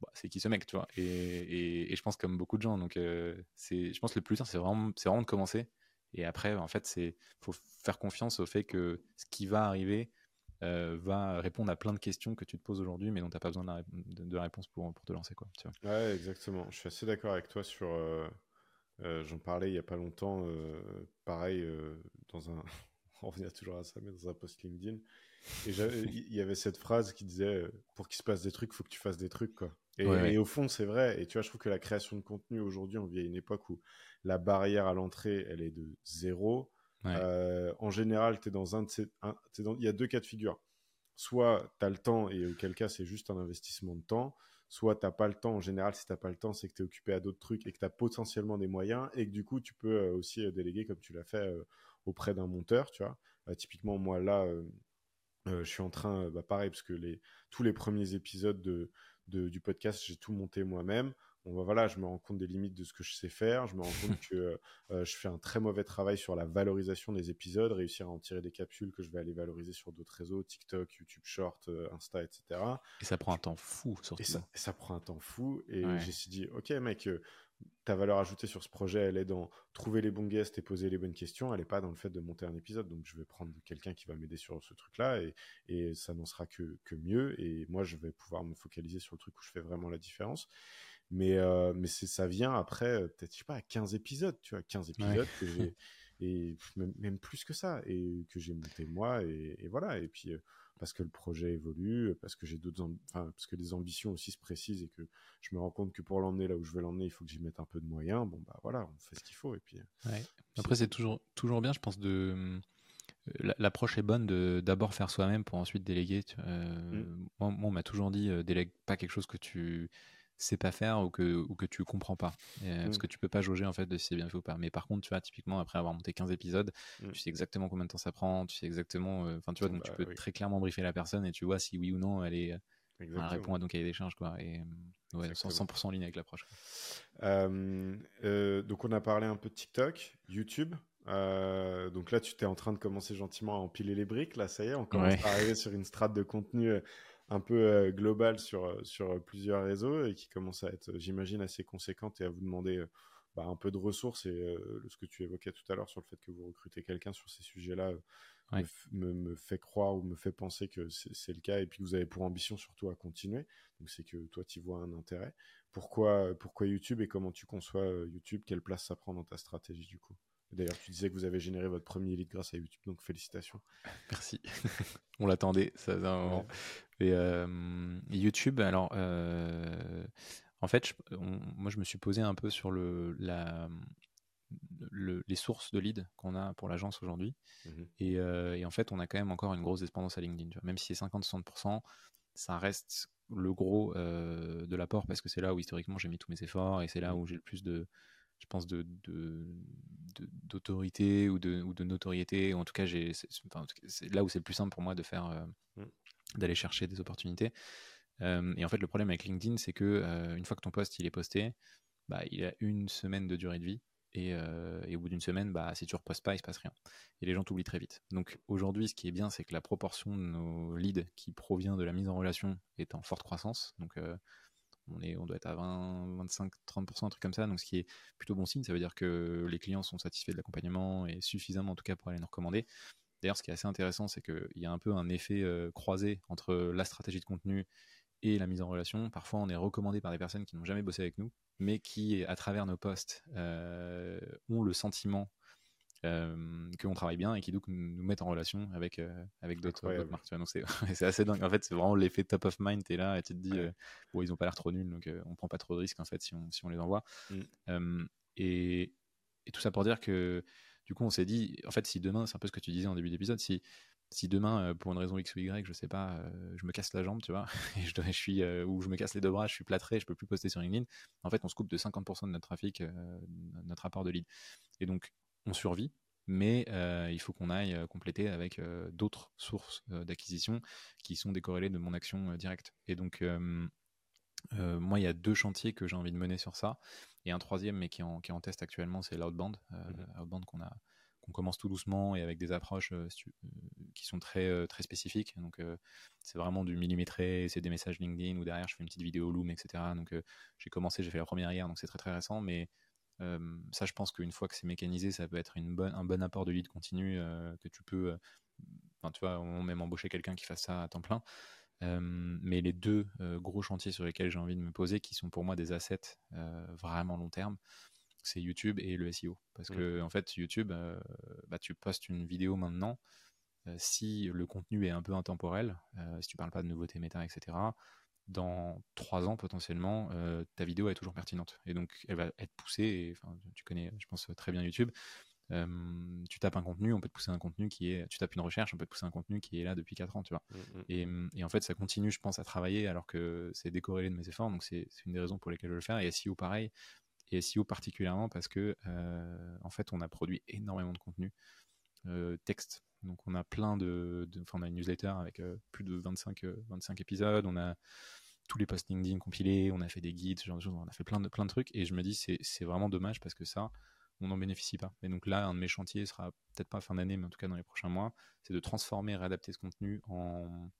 Bah, c'est qui ce mec, tu vois? Et, et- et je pense comme beaucoup de gens. Donc, c'est, je pense que le plus dur, c'est vraiment, c'est vraiment de commencer. Et après, en fait, c'est faut faire confiance au fait que ce qui va arriver euh, va répondre à plein de questions que tu te poses aujourd'hui, mais dont tu n'as pas besoin de, la rép- de, de réponse pour, pour te lancer. Quoi, tu vois. Ouais, exactement. Je suis assez d'accord avec toi sur. euh, euh, J'en parlais il y a pas longtemps. pareil, dans un. On revient toujours à ça, mais dans un post LinkedIn. Et il y avait cette phrase qui disait Pour qu'il se passe des trucs, faut que tu fasses des trucs, quoi. Et, ouais. et au fond, c'est vrai. Et tu vois, je trouve que la création de contenu aujourd'hui, on vit à une époque où la barrière à l'entrée, elle est de zéro. Euh, en général, tu dans un de ces. Il y a deux cas de figure. Soit tu as le temps, et auquel cas, c'est juste un investissement de temps. Soit tu n'as pas le temps. En général, si tu n'as pas le temps, c'est que tu es occupé à d'autres trucs et que tu as potentiellement des moyens. Et que du coup, tu peux euh, aussi euh, déléguer comme tu l'as fait auprès d'un monteur. Tu vois. Typiquement, moi, là, je suis en train, bah, pareil, parce que les, tous les premiers épisodes de, de- du podcast, j'ai tout monté moi-même. Bon, bah, voilà, je me rends compte des limites de ce que je sais faire. Je me rends compte que euh, je fais un très mauvais travail sur la valorisation des épisodes, réussir à en tirer des capsules que je vais aller valoriser sur d'autres réseaux, TikTok, YouTube Short, euh, Insta, etc. Et ça prend un temps fou, surtout. Et ça, et ça prent un temps fou. Et Ouais. j'ai dit, ok mec, euh, ta valeur ajoutée sur ce projet, elle est dans trouver les bons guests et poser les bonnes questions. Elle n'est pas dans le fait de monter un épisode. Donc je vais prendre quelqu'un qui va m'aider sur ce truc-là et, et ça n'en sera que, que mieux. Et moi, je vais pouvoir me focaliser sur le truc où je fais vraiment la différence. Mais, euh, mais ça vient après, euh, peut-être, je sais pas, à 15 épisodes, tu vois, 15 épisodes que j'ai, et même, même plus que ça, et que j'ai monté moi, et, et voilà. Et puis, euh, parce que le projet évolue, parce que j'ai d'autres, enfin, parce que les ambitions aussi se précisent et que je me rends compte que pour l'emmener là où je veux l'emmener, il faut que j'y mette un peu de moyens. Bon, bah voilà, on fait ce qu'il faut, et puis. Ouais. Après, c'est toujours, toujours bien, je pense, de. la- L'approche est bonne de d'abord faire soi-même pour ensuite déléguer. Euh, Mm. Moi, moi, on m'a toujours dit euh, délègue pas quelque chose que tu sais pas faire ou que, ou que tu comprends pas. Euh, Parce Mm. que tu peux pas jauger en fait de si c'est bien fait ou pas. Mais par contre, tu vois, typiquement, après avoir monté 15 épisodes, Mm. tu sais exactement combien de temps ça prend, tu sais exactement. euh, Enfin, tu vois, Bah, donc tu peux oui. très clairement briefer la personne et tu vois si oui ou non elle est. elle Exactement. répond à ton cahier des charges, quoi. Et euh, ouais, Exactement. 100% en ligne avec l'approche. Euh, donc on a parlé un peu de TikTok, YouTube. Euh, donc là, tu t'es en train de commencer gentiment à empiler les briques. Là, ça y est, on commence Ouais. à arriver sur une strate de contenu un peu euh, globale sur, euh, sur euh, plusieurs réseaux et qui commence à être, j'imagine, assez conséquente et à vous demander bah, un peu de ressources. Et ce que tu évoquais tout à l'heure sur le fait que vous recrutez quelqu'un sur ces sujets-là Ouais. me, fait croire ou me fait penser que c'est le cas et puis que vous avez pour ambition surtout à continuer. Donc c'est que toi, tu vois un intérêt. Pourquoi, pourquoi YouTube et comment tu conçois YouTube? Quelle place ça prend dans ta stratégie du coup? D'ailleurs, tu disais que vous avez généré votre premier lead grâce à YouTube, donc félicitations. Merci. On l'attendait, ça faisait un moment. Et euh, YouTube, alors, euh, en fait, je- on- moi, je me suis posé un peu sur le, la, le- les sources de leads qu'on a pour l'agence aujourd'hui. Mhm. Et, euh, et en fait, on a quand même encore une grosse dépendance à LinkedIn. tu vois. Même si c'est 50-60%, ça reste le gros euh, de l'apport parce que c'est là où historiquement j'ai mis tous mes efforts et c'est là où j'ai le plus de, je pense, de, de- de- d'autorité ou de, ou de notoriété. En tout cas, j'ai, c'est, enfin, là où c'est le plus simple pour moi de faire, euh, Mm. d'aller chercher des opportunités. Euh, et en fait, le problème avec LinkedIn, c'est que euh, une fois que ton post il est posté, bah, il a une semaine de durée de vie. Et, euh, et au bout d'une semaine, bah, si tu ne repostes pas, il se passe rien. Et les gens t'oublient très vite. Donc aujourd'hui, ce qui est bien, c'est que la proportion de nos leads qui provient de la mise en relation est en forte croissance. Donc on, doit être à 20, 25, 30%, un truc comme ça. Donc ce qui est plutôt bon signe, ça veut dire que les clients sont satisfaits de l'accompagnement et suffisamment en tout cas pour aller nous recommander. D'ailleurs, ce qui est assez intéressant, c'est qu'il y a un peu un effet euh, croisé entre la stratégie de contenu et la mise en relation. Parfois, on est recommandé par des personnes qui n'ont jamais bossé avec nous, mais qui, à travers nos posts, euh, ont le sentiment euh, qu'on travaille bien et qui donc nous mettent en relation avec, euh, avec d'autres marques. tu vois. Donc c'est assez dingue. En fait, c'est vraiment l'effet top of mind. Tu es là et tu te dis, euh, bon, ils ont pas l'air trop nuls, donc euh, on prend pas trop de risques en fait si on, si on les envoie. Mm. Euh, et, et tout ça pour dire que du coup, on s'est dit, en fait, si demain, c'est un peu ce que tu disais en début d'épisode, si, si demain, euh, pour une raison X ou Y, je sais pas, je me casse la jambe, tu vois, et je, suis, ou je me casse les deux bras, je suis plâtré, je peux plus poster sur LinkedIn, en fait, on se coupe de 50% de notre trafic, notre apport de lead. Et donc, on survit, mais il faut qu'on aille compléter avec d'autres sources d'acquisition qui sont décorrélées de mon action directe. Et donc, moi, il y a deux chantiers que j'ai envie de mener sur ça, et un troisième, mais qui est en, qui est en test actuellement, c'est l'outbound, mmh outbound qu'on a on commence tout doucement et avec des approches euh, euh, qui sont très, euh, très spécifiques. Donc, c'est vraiment du millimétré, c'est des messages LinkedIn ou derrière, je fais une petite vidéo Loom, etc. Donc, j'ai commencé, j'ai fait la première hier, donc c'est très très récent, mais ça, je pense qu'une fois que c'est mécanisé, ça peut être une bonne, un bon apport de lead continu que tu peux, enfin, tu vois, on même embaucher quelqu'un qui fasse ça à temps plein. mais les deux gros chantiers sur lesquels j'ai envie de me poser, qui sont pour moi des assets vraiment long terme, c'est YouTube et le SEO. Parce mmh. que, en fait, YouTube, bah, tu postes une vidéo maintenant. Si le contenu est un peu intemporel, si tu parles pas de nouveautés méta, etc., dans trois ans potentiellement, ta vidéo est toujours pertinente. Et donc, elle va être poussée. Et, tu connais, je pense, très bien YouTube. tu tapes un contenu, on peut te pousser un contenu qui est. Tu tapes une recherche, on peut te pousser un contenu qui est là depuis 4 ans, tu vois. Mmh, mmh. Et, et, en fait, ça continue, je pense, à travailler alors que c'est décorrélé de mes efforts. Donc, c'est une des raisons pour lesquelles je le fais. Et SEO, pareil, et SEO particulièrement parce que euh, en fait on a produit énormément de contenu euh, texte. Donc on a plein de, enfin on a une newsletter avec euh, plus de 25, 25 épisodes, on a tous les posts LinkedIn compilés, on a fait des guides, ce genre de choses, on a fait plein de, plein de trucs et je me dis c'est vraiment dommage parce que ça on n'en bénéficie pas. Et donc là, un de mes chantiers sera peut-être pas fin d'année, mais en tout cas dans les prochains mois, c'est de transformer et réadapter ce contenu en,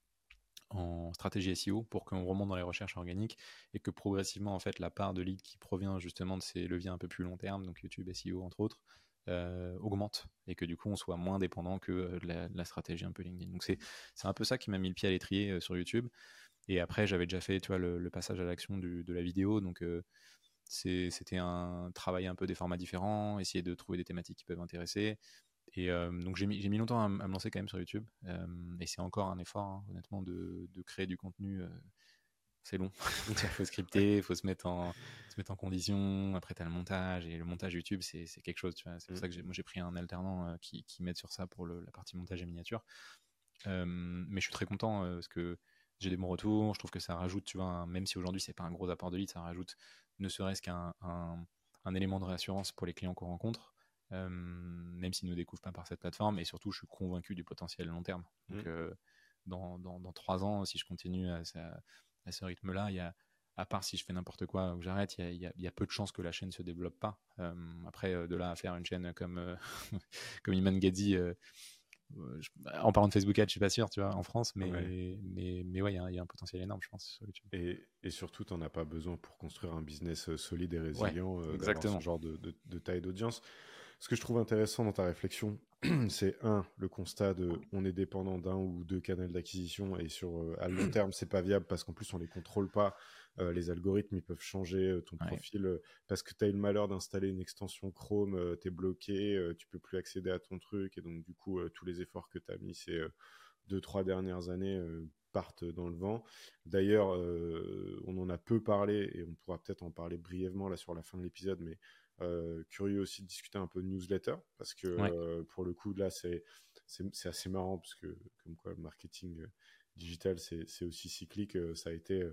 en stratégie SEO pour qu'on remonte dans les recherches organiques et que progressivement en fait la part de lead qui provient justement de ces leviers un peu plus long terme, donc YouTube, SEO entre autres, euh, augmente et que du coup on soit moins dépendant que euh, de la, stratégie un peu LinkedIn. Donc c'est un peu ça qui m'a mis le pied à l'étrier euh, sur YouTube. Et après j'avais déjà fait tu vois, le, passage à l'action de la vidéo, donc c'était un travail un peu des formats différents, essayer de trouver des thématiques qui peuvent intéresser. Et euh, donc j'ai mis, mis, longtemps à, me lancer quand même sur YouTube. Euh, et c'est encore un effort, hein, honnêtement, de, de, créer du contenu. Euh, c'est long. il faut scripter, il faut se mettre, en, se mettre en condition. Après, tu as le montage. Et le montage YouTube, c'est quelque chose. C'est pour mmh. ça que moi, j'ai pris un alternant qui, qui m'aide sur ça pour le, la partie montage et miniature. mais je suis très content parce que j'ai des bons retours. Je trouve que ça rajoute, tu vois, même si aujourd'hui, c'est pas un gros apport de lead, ça rajoute ne serait-ce qu'un un, un élément de réassurance pour les clients qu'on rencontre même s'ils ne nous découvrent pas par cette plateforme. Et surtout, je suis convaincu du potentiel long terme. Donc, mmh. dans, dans, trois ans, si je continue à, à ce rythme-là, il y a, à part si je fais n'importe quoi ou que j'arrête, il y, y, a peu de chances que la chaîne se développe pas. après, de là à faire une chaîne comme, comme Iman Gadzi, en parlant de Facebook Ads, je suis pas sûr, tu vois, en France, mais, mais, mais ouais, il y, a un potentiel énorme, je pense, sur YouTube. Et, et surtout, tu n'en as pas besoin pour construire un business solide et résilient, exactement. ce genre de, de, de taille d'audience. Ce que je trouve intéressant dans ta réflexion, c'est un, le constat de on est dépendant d'un ou deux canaux d'acquisition et sur euh, à long terme, c'est pas viable parce qu'en plus on les contrôle pas. Euh, les algorithmes ils peuvent changer euh, ton profil parce que tu as eu le malheur d'installer une extension Chrome, tu es bloqué, tu peux plus accéder à ton truc et donc du coup tous les efforts que tu as mis ces deux trois dernières années partent dans le vent. D'ailleurs, on en a peu parlé et on pourra peut-être en parler brièvement là sur la fin de l'épisode, mais euh, curieux aussi de discuter un peu de newsletter parce que euh, pour le coup là c'est c'est assez marrant parce que comme quoi le marketing euh, digital c'est aussi cyclique ça a été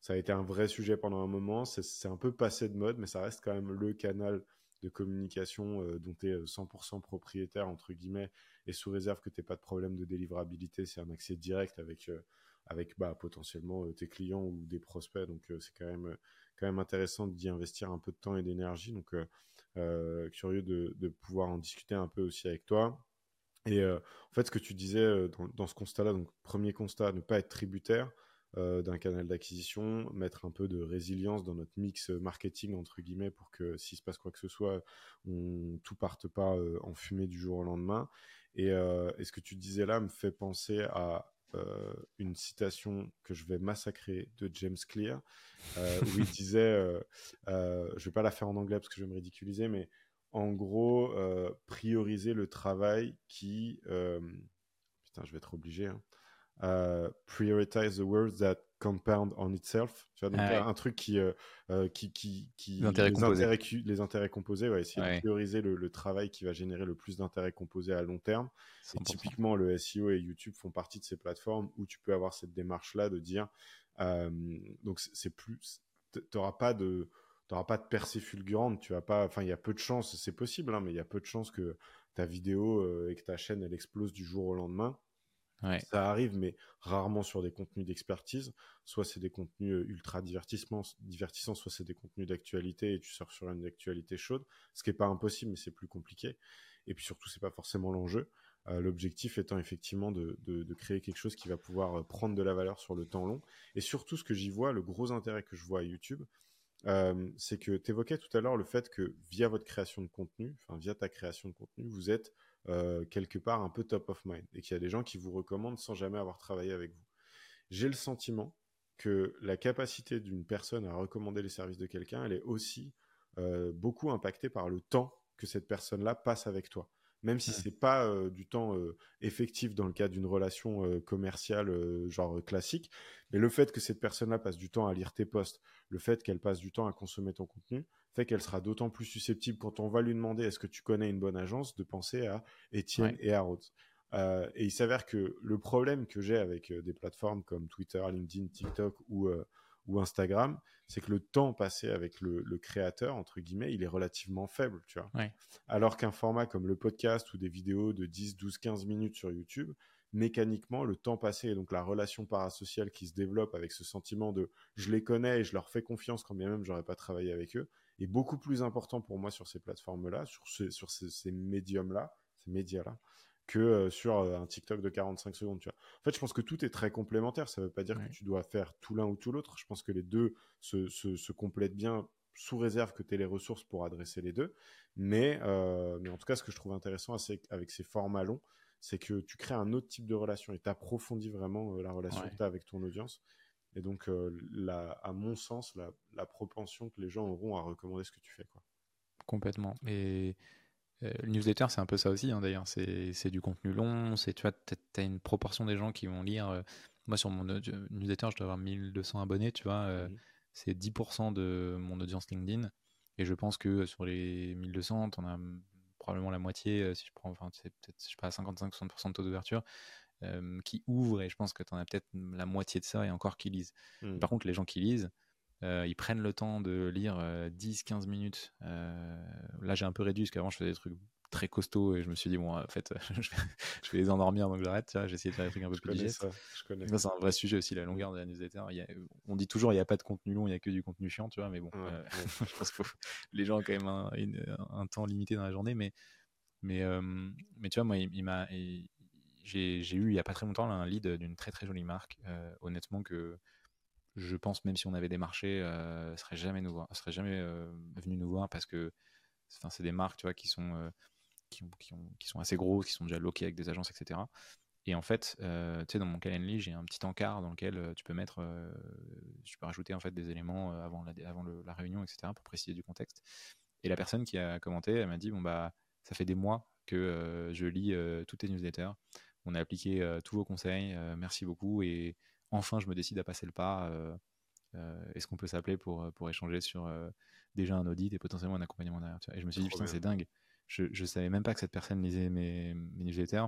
ça a été un vrai sujet pendant un moment. C'est un peu passé de mode mais ça reste quand même le canal de communication dont tu es 100% propriétaire entre guillemets et sous réserve que tu pas de problème de délivrabilité c'est un accès direct avec avec bah, potentiellement tes clients ou des prospects. Donc c'est quand même quand même intéressant d'y investir un peu de temps et d'énergie. Donc, euh, euh, curieux de, pouvoir en discuter un peu aussi avec toi. Et euh, en fait, ce que tu disais dans, ce constat-là, donc premier constat, ne pas être tributaire d'un canal d'acquisition, mettre un peu de résilience dans notre mix marketing entre guillemets pour que s'il se passe quoi que ce soit, on tout parte pas en fumée du jour au lendemain. Et, et, ce que tu disais là me fait penser à euh, une citation que je vais massacrer de James Clear, euh, où il disait, euh, je vais pas la faire en anglais parce que je vais me ridiculiser, mais en gros, prioriser le travail qui... putain, je vais être obligé. Hein, prioritize the words that compound on itself. Tu vois, donc un truc qui, euh, euh, qui, qui, qui les, intérêts intérêts, les intérêts composés, ouais, essayer de prioriser le, le, travail qui va générer le plus d'intérêts composés à long terme. Et typiquement, le SEO et YouTube font partie de ces plateformes où tu peux avoir cette démarche-là de dire, euh, donc c'est plus, t'auras pas de, n'auras pas de percée fulgurante, tu vas pas, enfin, il y a peu de chances, c'est possible, hein, mais il y a peu de chances que ta vidéo euh, et que ta chaîne, elle explose du jour au lendemain. Ça arrive, mais rarement sur des contenus d'expertise. Soit c'est des contenus euh, ultra divertissants, soit c'est des contenus d'actualité et tu sors sur une actualité chaude, ce qui n'est pas impossible, mais c'est plus compliqué. Et puis surtout, c'est pas forcément l'enjeu. Euh, l'objectif étant effectivement de, créer quelque chose qui va pouvoir prendre de la valeur sur le temps long. Et surtout, ce que j'y vois, le gros intérêt que je vois à YouTube, euh, c'est que tu évoquais tout à l'heure le fait que via votre création de contenu, enfin via ta création de contenu, vous êtes euh, quelque part un peu top of mind et qu'il y a des gens qui vous recommandent sans jamais avoir travaillé avec vous. J'ai le sentiment que la capacité d'une personne à recommander les services de quelqu'un, elle est aussi euh, beaucoup impactée par le temps que cette personne-là passe avec toi même si c'est pas euh, du temps euh, effectif dans le cadre d'une relation euh, commerciale genre classique, mais le fait que cette personne-là passe du temps à lire tes posts, le fait qu'elle passe du temps à consommer ton contenu, fait qu'elle sera d'autant plus susceptible quand on va lui demander est-ce que tu connais une bonne agence de penser à Etienne et à Rhodes. et il s'avère que le problème que j'ai avec des plateformes comme Twitter, LinkedIn, TikTok ou ou Instagram, c'est que le temps passé avec le, créateur, entre guillemets, il est relativement faible, tu vois. Alors qu'un format comme le podcast ou des vidéos de 10, 12, 15 minutes sur YouTube, mécaniquement, le temps passé et donc la relation parasociale qui se développe avec ce sentiment de je les connais et je leur fais confiance quand bien même j'aurais pas travaillé avec eux, est beaucoup plus important pour moi sur ces plateformes-là, sur, sur ces médiums-là, ces médias-là, que euh, sur euh, un TikTok de 45 secondes. Tu vois. En fait, je pense que tout est très complémentaire. Ça ne veut pas dire que tu dois faire tout l'un ou tout l'autre. Je pense que les deux se, se, complètent bien sous réserve que tu aies les ressources pour adresser les deux. Mais, euh, mais en tout cas, ce que je trouve intéressant avec ces formats longs, c'est que tu crées un autre type de relation et tu approfondis vraiment la relation que tu as avec ton audience. Et donc, à mon sens, la, la, propension que les gens auront à recommander ce que tu fais. Quoi. Complètement. Et euh, le newsletter, c'est un peu ça aussi, hein, d'ailleurs. C'est du contenu long. C'est, tu vois, as une proportion des gens qui vont lire. Euh, moi, sur mon newsletter, je dois avoir 1200 abonnés, tu vois. Euh, mmh c'est 10% de mon audience LinkedIn. Et je pense que sur les 1200, tu en as probablement la moitié, si je prends, enfin, c'est peut-être, je sais pas, 55-60% de taux d'ouverture, qui ouvrent. Et je pense que tu en as peut-être la moitié de ça et encore qui lisent. Mmh. Par contre, les gens qui lisent, euh, ils prennent le temps de lire 10-15 euh, minutes. Euh, là, j'ai un peu réduit parce qu'avant, je faisais des trucs très costauds et je me suis dit, bon, en fait, je, vais, les endormir donc j'arrête. J'ai essayé de faire des trucs un peu plus digestes. C'est un vrai sujet aussi, la longueur de la newsletter. on dit toujours, il n'y a pas de contenu long, il n'y a que du contenu chiant, tu vois, mais bon, je pense que les gens ont quand même un, temps limité dans la journée. Mais, mais, mais tu vois, moi, il, m'a. J'ai eu il n'y a pas très longtemps un lead d'une très très jolie marque, honnêtement, que je pense même si on avait des marchés, euh, serait jamais nous voir, serait jamais euh, venu nous voir parce que c'est des marques, euh, qui, sont assez grosses, qui sont déjà loquées avec des agences, etc. Et en fait, euh, dans mon calendrier, j'ai un petit encart dans lequel tu peux mettre, tu peux rajouter en fait des éléments avant la, la réunion, etc. pour préciser du contexte. Et la personne qui a commenté, elle m'a dit bon bah ça fait des mois que je lis toutes tes newsletters. On a appliqué tous vos conseils, merci beaucoup et enfin je me décide à passer le pas. Euh, euh, est-ce qu'on peut s'appeler pour, euh, pour échanger sur déjà un audit et potentiellement un accompagnement derrière Et je me suis dit, putain, c'est dingue. Je, je savais même pas que cette personne lisait mes, mes newsletters.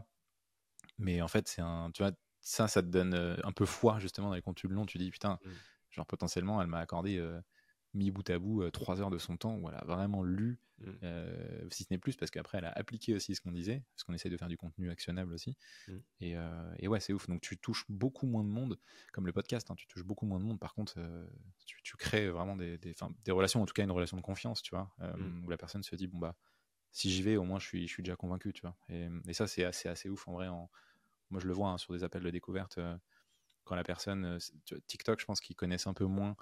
Mais en fait, c'est un, tu vois, ça, ça te donne un peu foi justement dans les contenus longs. Tu dis, putain, mmh. genre potentiellement, elle m'a accordé mis bout à bout trois heures de son temps où elle a vraiment lu, mmh. si ce n'est plus, parce qu'après elle a appliqué aussi ce qu'on disait, parce qu'on essaie de faire du contenu actionnable aussi. Mmh. Et, et, ouais, c'est ouf. Donc tu touches beaucoup moins de monde, comme le podcast, hein, tu touches beaucoup moins de monde. Par contre, tu, tu, crées vraiment des, des, des, relations, en tout cas une relation de confiance, tu vois, mmh. où la personne se dit, bon bah, si j'y vais, au moins je suis, je suis déjà convaincu, tu vois. Et, et ça, c'est assez, assez ouf en vrai. En... Moi, je le vois hein, sur des appels de découverte quand la personne, TikTok, je pense qu'ils connaissent un peu moins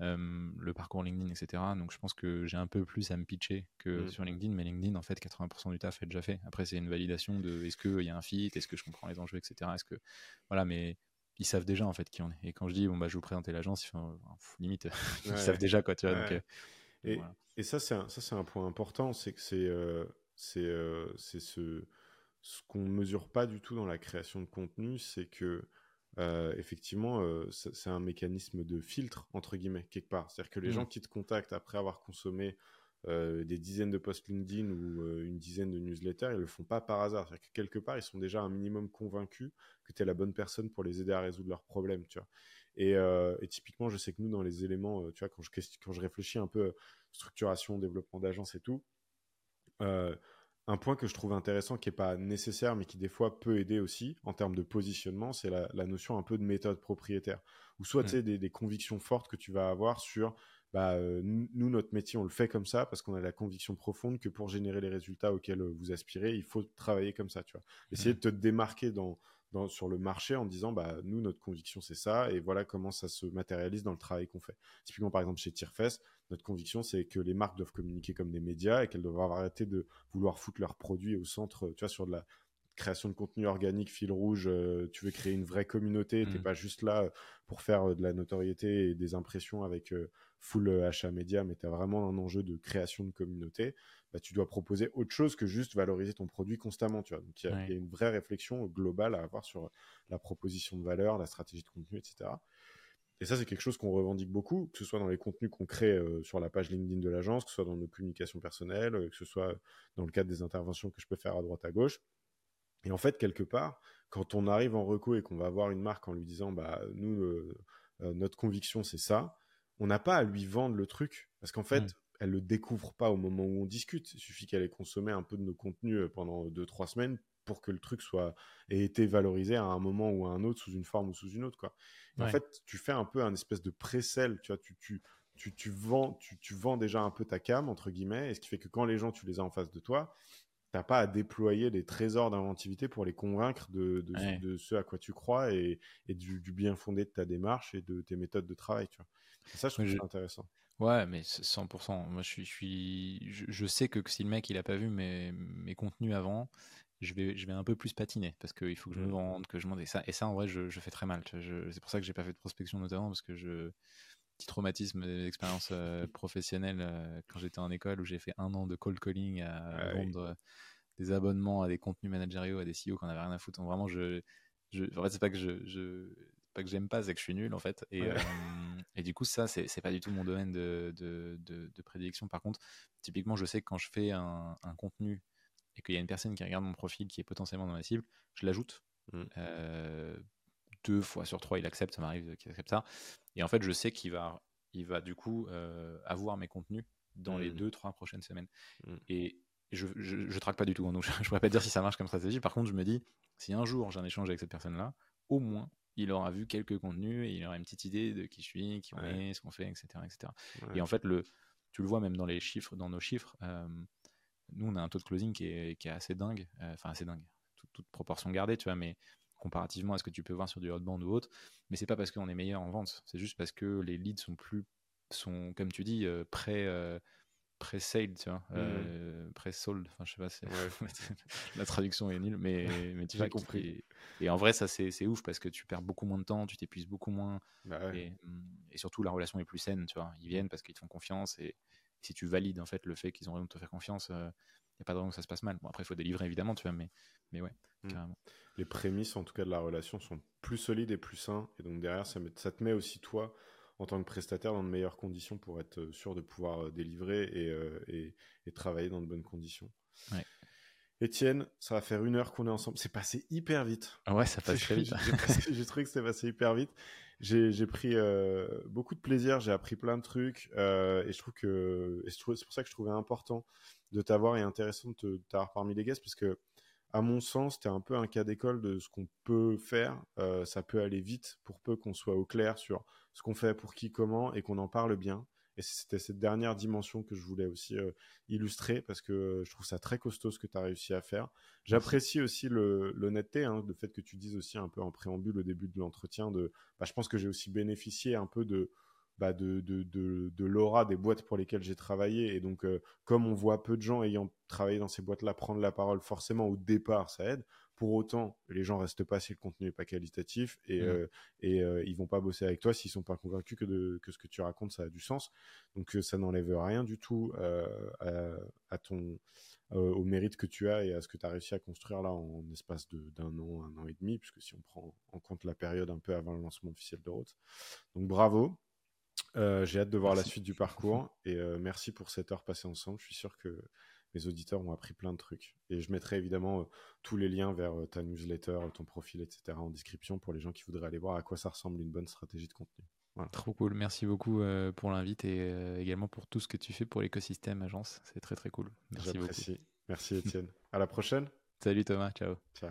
le parcours LinkedIn, etc. Donc je pense que j'ai un peu plus à me pitcher que mmh. sur LinkedIn, mais LinkedIn, en fait, 80% du taf est déjà fait. Après, c'est une validation de est-ce qu'il y a un fit, est-ce que je comprends les enjeux, etc. Est-ce que voilà, mais ils savent déjà en fait qui on est. Et quand je dis bon bah je vous présenter l'agence, limite ils savent déjà quoi, tu vois. Donc, et, et, ça c'est un, ça c'est un point important, c'est que c'est euh, c'est euh, ce ce qu'on ne mesure pas du tout dans la création de contenu, c'est que euh, effectivement, euh, c'est un mécanisme de filtre, entre guillemets, quelque part. C'est-à-dire que les mmh. gens qui te contactent après avoir consommé des dizaines de posts LinkedIn ou une dizaine de newsletters, ils le font pas par hasard. Que quelque part, ils sont déjà un minimum convaincus que tu es la bonne personne pour les aider à résoudre leurs problèmes, tu vois. Et, et, typiquement, je sais que nous, dans les éléments, tu vois, quand je, quand je réfléchis un peu structuration, développement d'agence et tout, un point que je trouve intéressant, qui n'est pas nécessaire, mais qui des fois peut aider aussi en termes de positionnement, c'est la, notion un peu de méthode propriétaire. Ou soit, tu mm. sais, des, convictions fortes que tu vas avoir sur, bah, euh, nous, notre métier, on le fait comme ça parce qu'on a la conviction profonde que pour générer les résultats auxquels euh, vous aspirez, il faut travailler comme ça, tu vois. Essayer mm. de te démarquer dans, sur le marché en disant bah nous notre conviction c'est ça et voilà comment ça se matérialise dans le travail qu'on fait. Typiquement par exemple chez Tierfest, notre conviction c'est que les marques doivent communiquer comme des médias et qu'elles doivent arrêter de vouloir foutre leurs produits au centre, tu vois sur de la création de contenu organique fil rouge, euh, tu veux créer une vraie communauté, tu t'es mmh. pas juste là euh, pour faire euh, de la notoriété et des impressions avec full achat média, mais tu as vraiment un enjeu de création de communauté. Bah, tu dois proposer autre chose que juste valoriser ton produit constamment. Tu vois. Donc, il y, a une vraie réflexion globale à avoir sur la proposition de valeur, la stratégie de contenu, etc. Et ça, c'est quelque chose qu'on revendique beaucoup, que ce soit dans les contenus qu'on crée euh, sur la page LinkedIn de l'agence, que ce soit dans nos communications personnelles, euh, que ce soit dans le cadre des interventions que je peux faire à droite à gauche. Et en fait, quelque part, quand on arrive en reco et qu'on va voir une marque en lui disant, bah, nous, euh, notre conviction, c'est ça, on n'a pas à lui vendre le truc. Parce qu'en fait, mmh elle le découvre pas au moment où on discute. Il suffit qu'elle ait consommé un peu de nos contenus euh, pendant deux trois semaines pour que le truc soit ait été valorisé à un moment ou à un autre sous une forme ou sous une autre quoi. En fait, tu fais un peu un espèce de pré-sell, tu vois, tu, tu tu, tu, vends, tu, tu, vends déjà un peu ta cam, entre guillemets, et ce qui fait que quand les gens, tu les as en face de toi, tu n'as pas à déployer des trésors d'inventivité pour les convaincre de, de, de, ce à quoi tu crois et, et du, bien fondé de ta démarche et de tes méthodes de travail. Tu vois. ça, je trouve intéressant. Ouais, mais 100%. Moi, je suis, je, suis, je, sais que si le mec il a pas vu mes, mes contenus avant, je vais, je vais un peu plus patiner parce qu'il faut que je me mmh. vende, que je monte. Et ça, et ça en vrai, je, je fais très mal. C'est pour ça que j'ai pas fait de prospection notamment parce que je petit traumatisme d'expérience euh, professionnelle euh, quand j'étais en école où j'ai fait un an de cold calling à ah vendre des abonnements à des contenus managériaux à des CEO qu'on avait rien à foutre. Donc, vraiment, je, je, en fait, c'est pas que je, je pas que j'aime pas, c'est que je suis nul en fait. Et, euh, et du coup, ça, c'est pas du tout mon domaine de, de, de, prédilection. Par contre, typiquement, je sais que quand je fais un, un contenu et qu'il y a une personne qui regarde mon profil qui est potentiellement dans ma cible, je l'ajoute. Mmh. Euh, deux fois sur trois, il accepte, ça m'arrive qu'il accepte ça. Et en fait, je sais qu'il va, il va du coup euh, avoir mes contenus dans les mmh. deux, trois prochaines semaines. Mmh. Et je, je, traque pas du tout. Hein, donc, je, ne pourrais pas dire si ça marche comme stratégie. Par contre, je me dis, si un jour j'ai un échange avec cette personne-là, au moins il aura vu quelques contenus et il aura une petite idée de qui je suis, qui on est, ce qu'on fait, etc. etc. Et en fait, le, tu le vois même dans les chiffres, dans nos chiffres, euh, nous, on a un taux de closing qui est, qui est assez dingue, euh, enfin assez dingue, toute, proportion gardée, tu vois, mais comparativement à ce que tu peux voir sur du hotband ou autre, mais c'est pas parce qu'on est meilleur en vente, c'est juste parce que les leads sont plus, sont, comme tu dis, euh, prêts pré-sale, tu vois, mmh. euh, pré-sold, enfin je sais pas, la traduction est nulle, mais, mais tu as compris. Et, en vrai, ça c'est ouf parce que tu perds beaucoup moins de temps, tu t'épuises beaucoup moins, bah et, et, surtout la relation est plus saine, tu vois. Ils viennent parce qu'ils te font confiance et, si tu valides en fait le fait qu'ils ont raison de te faire confiance, il euh, n'y a pas de raison que ça se passe mal. Bon, après, il faut délivrer évidemment, tu vois, mais, mais ouais, mmh. carrément. Les prémices en tout cas de la relation sont plus solides et plus sains, et donc derrière, ça, ça te met aussi toi en tant que prestataire dans de meilleures conditions pour être euh, sûr de pouvoir euh, délivrer euh, et, et, travailler dans de bonnes conditions. Ouais. Étienne, ça va faire une heure qu'on est ensemble. C'est passé hyper vite. Ah ouais, ça passe très vite. J'ai trouvé que c'est passé hyper vite. J'ai pris beaucoup de plaisir, j'ai appris plein de trucs et je trouve que c'est pour ça que je trouvais important de t'avoir et intéressant de t'avoir parmi les guests parce que à mon sens, tu es un peu un cas d'école de ce qu'on peut faire. Euh, ça peut aller vite pour peu qu'on soit au clair sur ce qu'on fait, pour qui, comment, et qu'on en parle bien. Et c'était cette dernière dimension que je voulais aussi euh, illustrer parce que je trouve ça très costaud ce que tu as réussi à faire. J'apprécie aussi l'honnêteté, hein, le fait que tu dises aussi un peu en préambule au début de l'entretien de, bah, je pense que j'ai aussi bénéficié un peu de, bah, de, de, de, l'aura des boîtes pour lesquelles j'ai travaillé. Et donc, euh, comme on voit peu de gens ayant travaillé dans ces boîtes-là prendre la parole, forcément, au départ, ça aide. Pour autant, les gens restent pas si le contenu n'est pas qualitatif et, mmh. euh, et euh, ils vont pas bosser avec toi s'ils sont pas convaincus que, de, que ce que tu racontes, ça a du sens. Donc, ça n'enlève rien du tout à, ton, au mérite que tu as et à ce que tu as réussi à construire là en espace d'un an, un an et demi, puisque si on prend en compte la période un peu avant le lancement officiel de Roth. Donc, bravo. J'ai hâte de voir la suite du parcours et merci pour cette heure passée ensemble. Je suis sûr que mes auditeurs ont appris plein de trucs. Et je mettrai évidemment tous les liens vers ta newsletter, ton profil, etc. en description pour les gens qui voudraient aller voir à quoi ça ressemble une bonne stratégie de contenu. Trop cool. Merci beaucoup pour l'invite et également pour tout ce que tu fais pour l'écosystème agence. C'est très très cool. Merci beaucoup. Merci Étienne. à la prochaine. Salut Thomas. Ciao. Ciao.